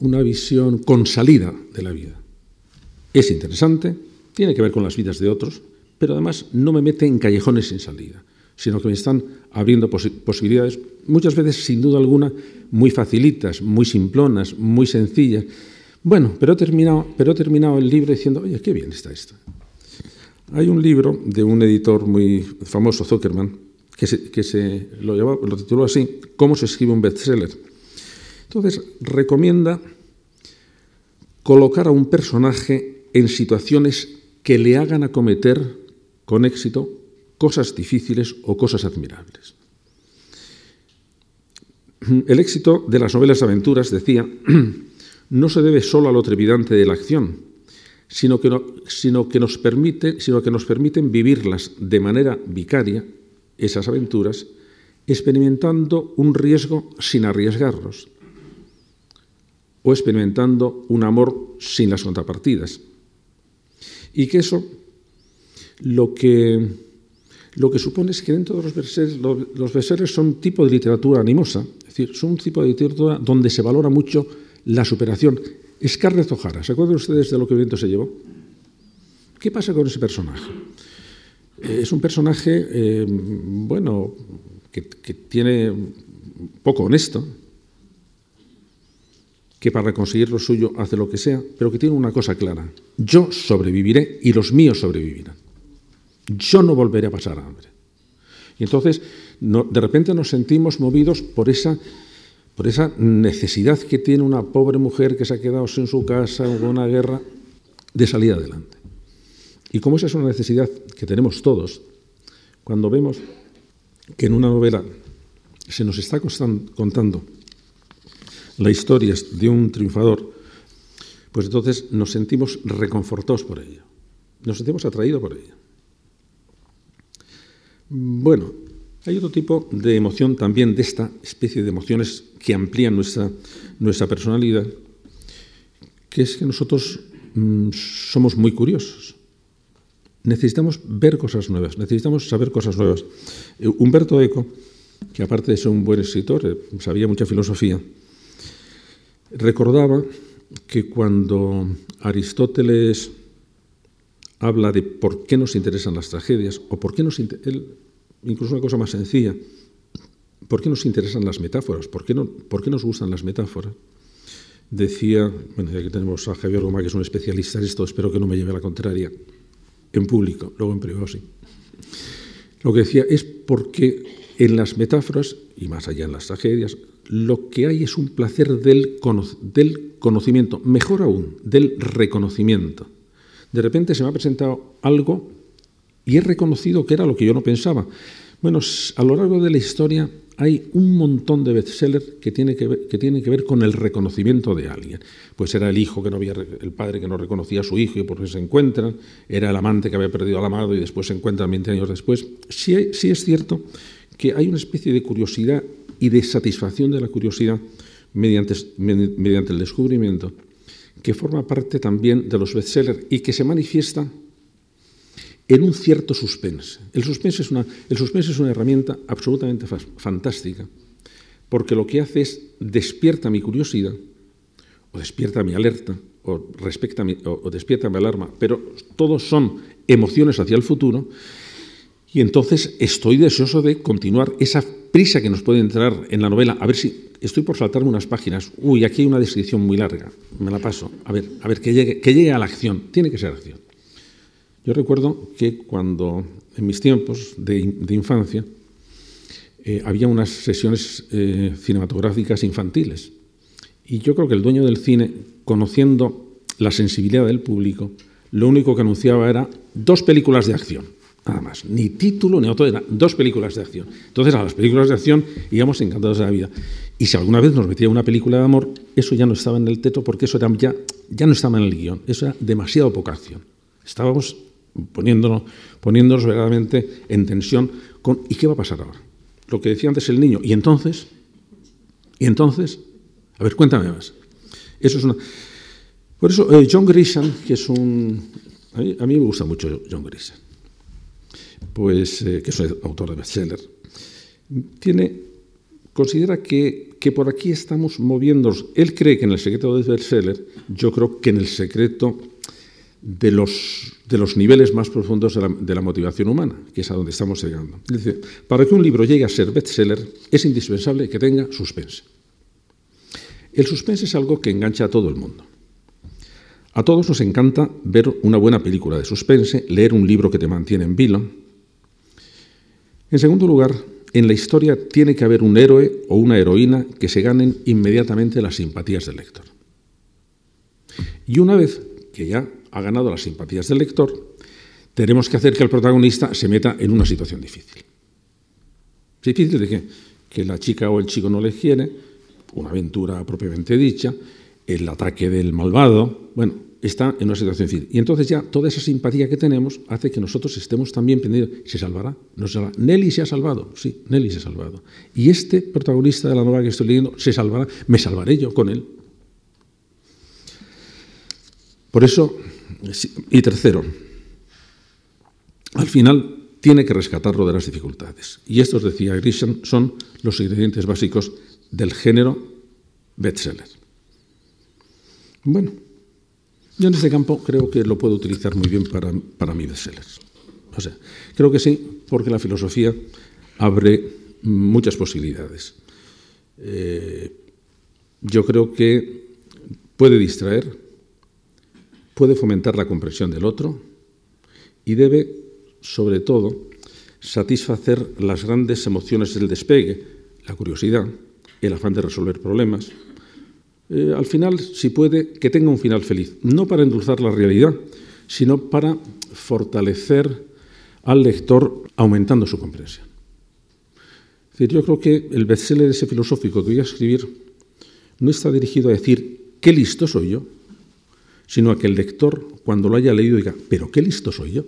Speaker 2: una visión con salida de la vida. Es interesante, tiene que ver con las vidas de otros, pero además no me mete en callejones sin salida, sino que me están abriendo posibilidades, muchas veces sin duda alguna muy facilitas, muy simplonas, muy sencillas. Bueno, pero he terminado, pero he terminado el libro diciendo, oye, qué bien está esto. Hay un libro de un editor muy famoso, Zuckerman, que se, lo, lo tituló así, ¿Cómo se escribe un bestseller? Entonces, recomienda colocar a un personaje en situaciones que le hagan acometer con éxito cosas difíciles o cosas admirables. El éxito de las novelas de aventuras, decía, no se debe solo a lo trepidante de la acción, sino que, sino que, nos permite, sino que nos permiten vivirlas de manera vicaria, esas aventuras, experimentando un riesgo sin arriesgarlos, o experimentando un amor sin las contrapartidas. Y que eso lo que, lo que supone es que dentro de los verseres, los verseres son un tipo de literatura animosa, es decir, son un tipo de literatura donde se valora mucho la superación. Scarlett O'Hara, ¿se acuerdan ustedes de lo que el viento se llevó? ¿Qué pasa con ese personaje? Eh, es un personaje, eh, bueno, que, que tiene poco honesto, que para conseguir lo suyo hace lo que sea, pero que tiene una cosa clara. Yo sobreviviré y los míos sobrevivirán. Yo no volveré a pasar hambre. Y entonces, de repente nos sentimos movidos por esa, por esa necesidad que tiene una pobre mujer que se ha quedado sin su casa o una guerra de salir adelante. Y como esa es una necesidad que tenemos todos, cuando vemos que en una novela se nos está contando la historia de un triunfador, pues entonces nos sentimos reconfortados por ello, nos sentimos atraídos por ello. Bueno, hay otro tipo de emoción también, de esta especie de emociones que amplían nuestra, nuestra personalidad, que es que nosotros mm, somos muy curiosos. Necesitamos ver cosas nuevas, necesitamos saber cosas nuevas. Eh, Humberto Eco, que aparte de ser un buen escritor, eh, sabía mucha filosofía, recordaba que cuando Aristóteles habla de por qué nos interesan las tragedias o por qué nos él, incluso una cosa más sencilla, por qué nos interesan las metáforas, por qué, no, por qué nos gustan las metáforas. Decía, bueno, ya que tenemos a Javier Goma, que es un especialista en esto, espero que no me lleve a la contraria, en público, luego en privado sí. Lo que decía es porque en las metáforas, y más allá en las tragedias, lo que hay es un placer del, del conocimiento, mejor aún, del reconocimiento de repente se me ha presentado algo y he reconocido que era lo que yo no pensaba. Bueno, a lo largo de la historia hay un montón de bestsellers que, tiene que, que tienen que ver con el reconocimiento de alguien. Pues era el hijo que no había, el padre que no reconocía a su hijo y por eso se encuentran, era el amante que había perdido al amado y después se encuentran 20 años después. Sí, sí es cierto que hay una especie de curiosidad y de satisfacción de la curiosidad mediante, mediante el descubrimiento que forma parte también de los bestsellers y que se manifiesta en un cierto suspense. El suspense es una, el suspense es una herramienta absolutamente fantástica, porque lo que hace es despierta mi curiosidad, o despierta mi alerta, o, respecta mi, o, o despierta mi alarma, pero todos son emociones hacia el futuro, y entonces estoy deseoso de continuar esa prisa que nos puede entrar en la novela, a ver si estoy por saltarme unas páginas, uy, aquí hay una descripción muy larga, me la paso, a ver, a ver, que llegue, que llegue a la acción, tiene que ser acción. Yo recuerdo que cuando, en mis tiempos de, infancia, eh, había unas sesiones eh, cinematográficas infantiles, y yo creo que el dueño del cine, conociendo la sensibilidad del público, lo único que anunciaba era dos películas de acción Nada más. Ni título ni autor, eran dos películas de acción. Entonces, a las películas de acción íbamos encantados de la vida. Y si alguna vez nos metía una película de amor, eso ya no estaba en el teto porque eso ya, ya no estaba en el guion. Eso era demasiado poca acción. Estábamos poniéndonos, poniéndonos verdaderamente en tensión con ¿y qué va a pasar ahora? Lo que decía antes el niño, ¿y entonces? ¿Y entonces? A ver, cuéntame más. Eso es una... Por eso, eh, John Grisham, que es un... A mí, me gusta mucho John Grisham, pues, eh, que es autor de bestseller, tiene, considera que, que, por aquí estamos moviéndonos. Él cree que en el secreto de bestseller, yo creo que en el secreto de los, de los niveles más profundos de la, motivación humana, que es a donde estamos llegando. Para que un libro llegue a ser bestseller es indispensable que tenga suspense. El suspense es algo que engancha a todo el mundo. A todos nos encanta ver una buena película de suspense, leer un libro que te mantiene en vilo. En segundo lugar, en la historia tiene que haber un héroe o una heroína que se ganen inmediatamente las simpatías del lector. Y una vez que ya ha ganado las simpatías del lector, tenemos que hacer que el protagonista se meta en una situación difícil. Difícil de que, que la chica o el chico no le quiere, una aventura propiamente dicha, el ataque del malvado, bueno, está en una situación difícil. Y entonces ya toda esa simpatía que tenemos hace que nosotros estemos también pendientes. ¿Se salvará? ¿No se salvará? ¿Nelly se ha salvado? Sí, Nelly se ha salvado. Y este protagonista de la novela que estoy leyendo se salvará. ¿Me salvaré yo con él? Por eso, y tercero, al final tiene que rescatarlo de las dificultades. Y estos, decía Grisham, son los ingredientes básicos del género bestseller. Bueno, yo en este campo creo que lo puedo utilizar muy bien para, para mi bestseller. O sea, creo que sí, porque la filosofía abre muchas posibilidades. Eh, yo creo que puede distraer, puede fomentar la comprensión del otro y debe, sobre todo, satisfacer las grandes emociones del despegue, la curiosidad, el afán de resolver problemas. Eh, al final, si puede, que tenga un final feliz, no para endulzar la realidad, sino para fortalecer al lector aumentando su comprensión. Yo creo que el bestseller ese filosófico que voy a escribir no está dirigido a decir qué listo soy yo, sino a que el lector, cuando lo haya leído, diga, pero qué listo soy yo.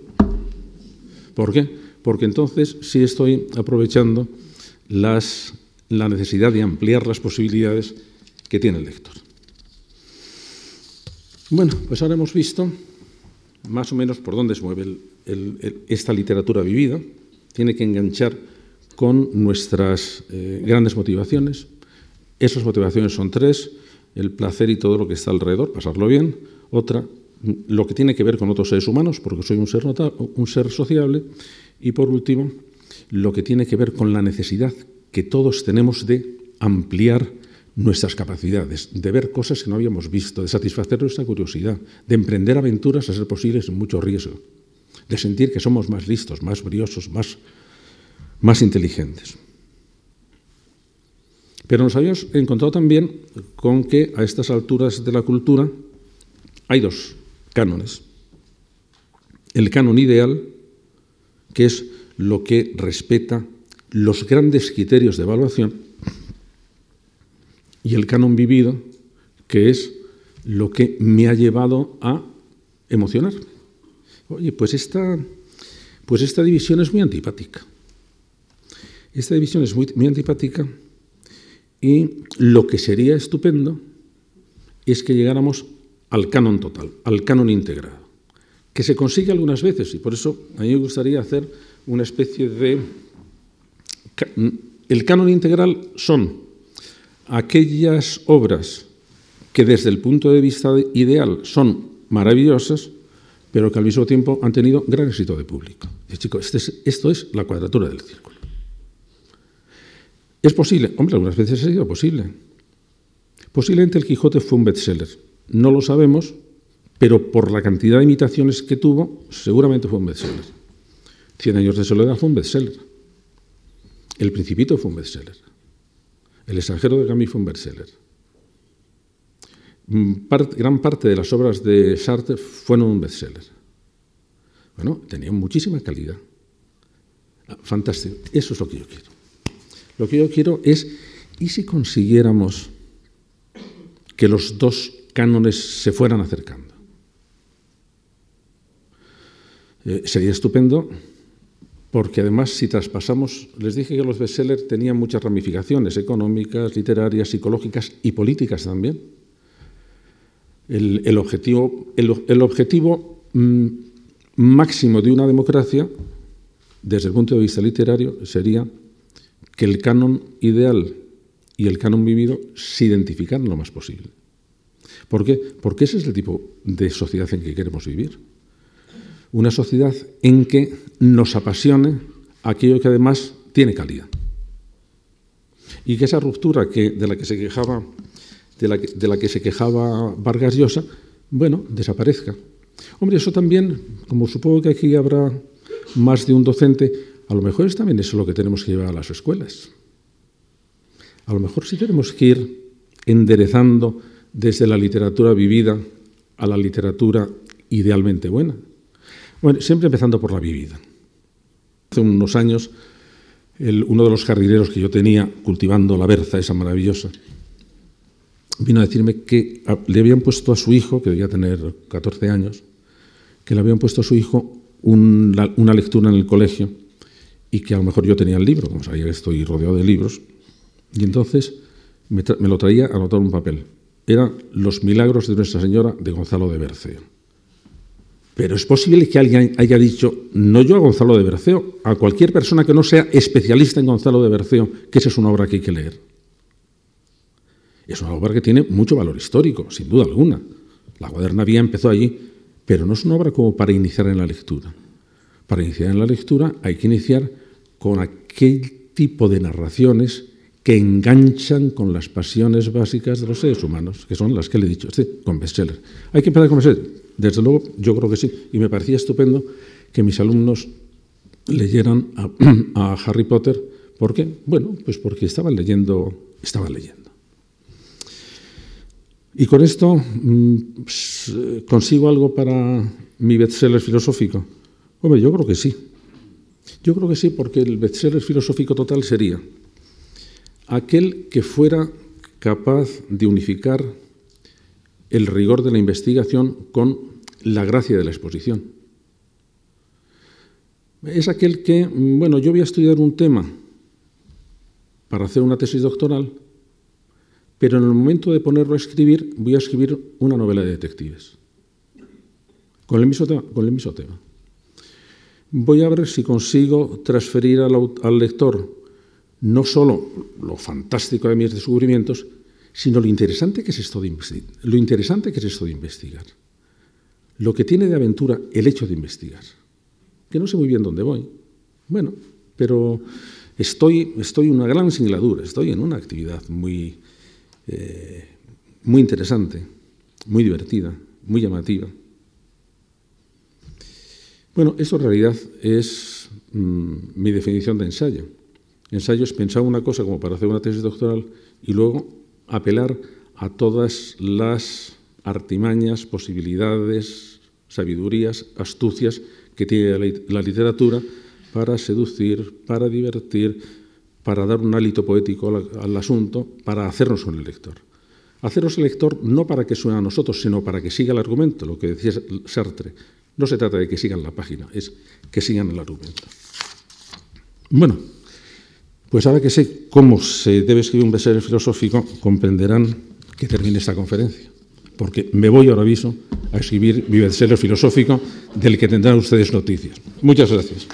Speaker 2: ¿Por qué? Porque entonces sí estoy aprovechando la necesidad de ampliar las posibilidades que tiene el lector. Bueno, pues ahora hemos visto más o menos por dónde se mueve esta literatura vivida. Tiene que enganchar con nuestras eh, grandes motivaciones. Esas motivaciones son tres, el placer y todo lo que está alrededor, pasarlo bien. Otra, lo que tiene que ver con otros seres humanos, porque soy un ser, un ser sociable. Y por último, lo que tiene que ver con la necesidad que todos tenemos de ampliar nuestras capacidades, de ver cosas que no habíamos visto, de satisfacer nuestra curiosidad, de emprender aventuras a ser posibles sin mucho riesgo, de sentir que somos más listos, más briosos, más, más inteligentes. Pero nos habíamos encontrado también con que a estas alturas de la cultura hay dos cánones. El canon ideal, que es lo que respeta los grandes criterios de evaluación y el canon vivido, que es lo que me ha llevado a emocionar. Oye, pues esta, pues esta división es muy antipática. Esta división es muy, muy antipática y lo que sería estupendo es que llegáramos al canon total, al canon integrado, que se consigue algunas veces y por eso a mí me gustaría hacer una especie de el canon integral son aquellas obras que desde el punto de vista ideal son maravillosas, pero que al mismo tiempo han tenido gran éxito de público. Chicos, este esto es la cuadratura del círculo. ¿Es posible? Hombre, algunas veces ha sido posible. Posiblemente el Quijote fue un bestseller. No lo sabemos, pero por la cantidad de imitaciones que tuvo, seguramente fue un bestseller. Cien años de soledad fue un bestseller. El Principito fue un bestseller. El extranjero de Camus fue un bestseller. Mm, gran parte de las obras de Sartre fueron un bestseller. Bueno, tenían muchísima calidad. Ah, fantástico. Eso es lo que yo quiero. Lo que yo quiero es, ¿y si consiguiéramos que los dos cánones se fueran acercando? Eh, sería estupendo porque además si traspasamos, les dije que los bestsellers tenían muchas ramificaciones económicas, literarias, psicológicas y políticas también. El, objetivo, mm, máximo de una democracia, desde el punto de vista literario, sería que el canon ideal y el canon vivido se identificaran lo más posible. ¿Por qué? Porque ese es el tipo de sociedad en que queremos vivir. Una sociedad en que nos apasione aquello que además tiene calidad. Y que esa ruptura de la que se quejaba de la, que, de la que se quejaba Vargas Llosa, bueno, desaparezca. Hombre, eso también, como supongo que aquí habrá más de un docente, a lo mejor es también eso lo que tenemos que llevar a las escuelas. A lo mejor sí tenemos que ir enderezando desde la literatura vivida a la literatura idealmente buena. Bueno, siempre empezando por la vivida. Hace unos años, uno de los jardineros que yo tenía cultivando la berza, esa maravillosa, vino a decirme que le habían puesto a su hijo, que debía tener 14 años, que le habían puesto a su hijo una lectura en el colegio y que a lo mejor yo tenía el libro, como sabía que estoy rodeado de libros, y entonces me, me lo traía a anotar un papel eran Los milagros de Nuestra Señora de Gonzalo de Berceo. Pero es posible que alguien haya dicho, no yo a Gonzalo de Berceo, a cualquier persona que no sea especialista en Gonzalo de Berceo, que esa es una obra que hay que leer. Es una obra que tiene mucho valor histórico, sin duda alguna. La Guadernavía empezó allí, pero no es una obra como para iniciar en la lectura. Para iniciar en la lectura hay que iniciar con aquel tipo de narraciones que enganchan con las pasiones básicas de los seres humanos, que son las que le he dicho, sí, con bestseller. Hay que empezar con bestseller. Desde luego, yo creo que sí. Y me parecía estupendo que mis alumnos leyeran a, Harry Potter. ¿Por qué? Bueno, pues porque estaban leyendo, estaban leyendo. Y con esto mm, pues, consigo algo para mi bestseller filosófico. Hombre, yo creo que sí. Yo creo que sí, porque el bestseller filosófico total sería aquel que fuera capaz de unificar el rigor de la investigación con la gracia de la exposición. Es aquel que, bueno, yo voy a estudiar un tema para hacer una tesis doctoral, pero en el momento de ponerlo a escribir, voy a escribir una novela de detectives. Con el mismo tema. Con el mismo tema. Voy a ver si consigo transferir al, al lector no solo lo fantástico de mis descubrimientos, sino lo interesante que es esto de, lo interesante que es esto de investigar. Lo que tiene de aventura el hecho de investigar. Que no sé muy bien dónde voy. Bueno, pero estoy, estoy en una gran singladura, estoy en una actividad muy, eh, muy interesante, muy divertida, muy llamativa. Bueno, eso en realidad es mm, mi definición de ensayo ensayos pensar una cosa como para hacer una tesis doctoral y luego apelar a todas las artimañas, posibilidades, sabidurías, astucias que tiene la literatura para seducir, para divertir, para dar un hálito poético al, asunto, para hacernos el lector. Haceros el lector no para que suene a nosotros, sino para que siga el argumento, lo que decía Sartre. No se trata de que sigan la página, es que sigan el argumento. Bueno, pues ahora que sé cómo se debe escribir un bestseller filosófico, comprenderán que termine esta conferencia, porque me voy ahora mismo a escribir mi bestseller filosófico del que tendrán ustedes noticias. Muchas gracias.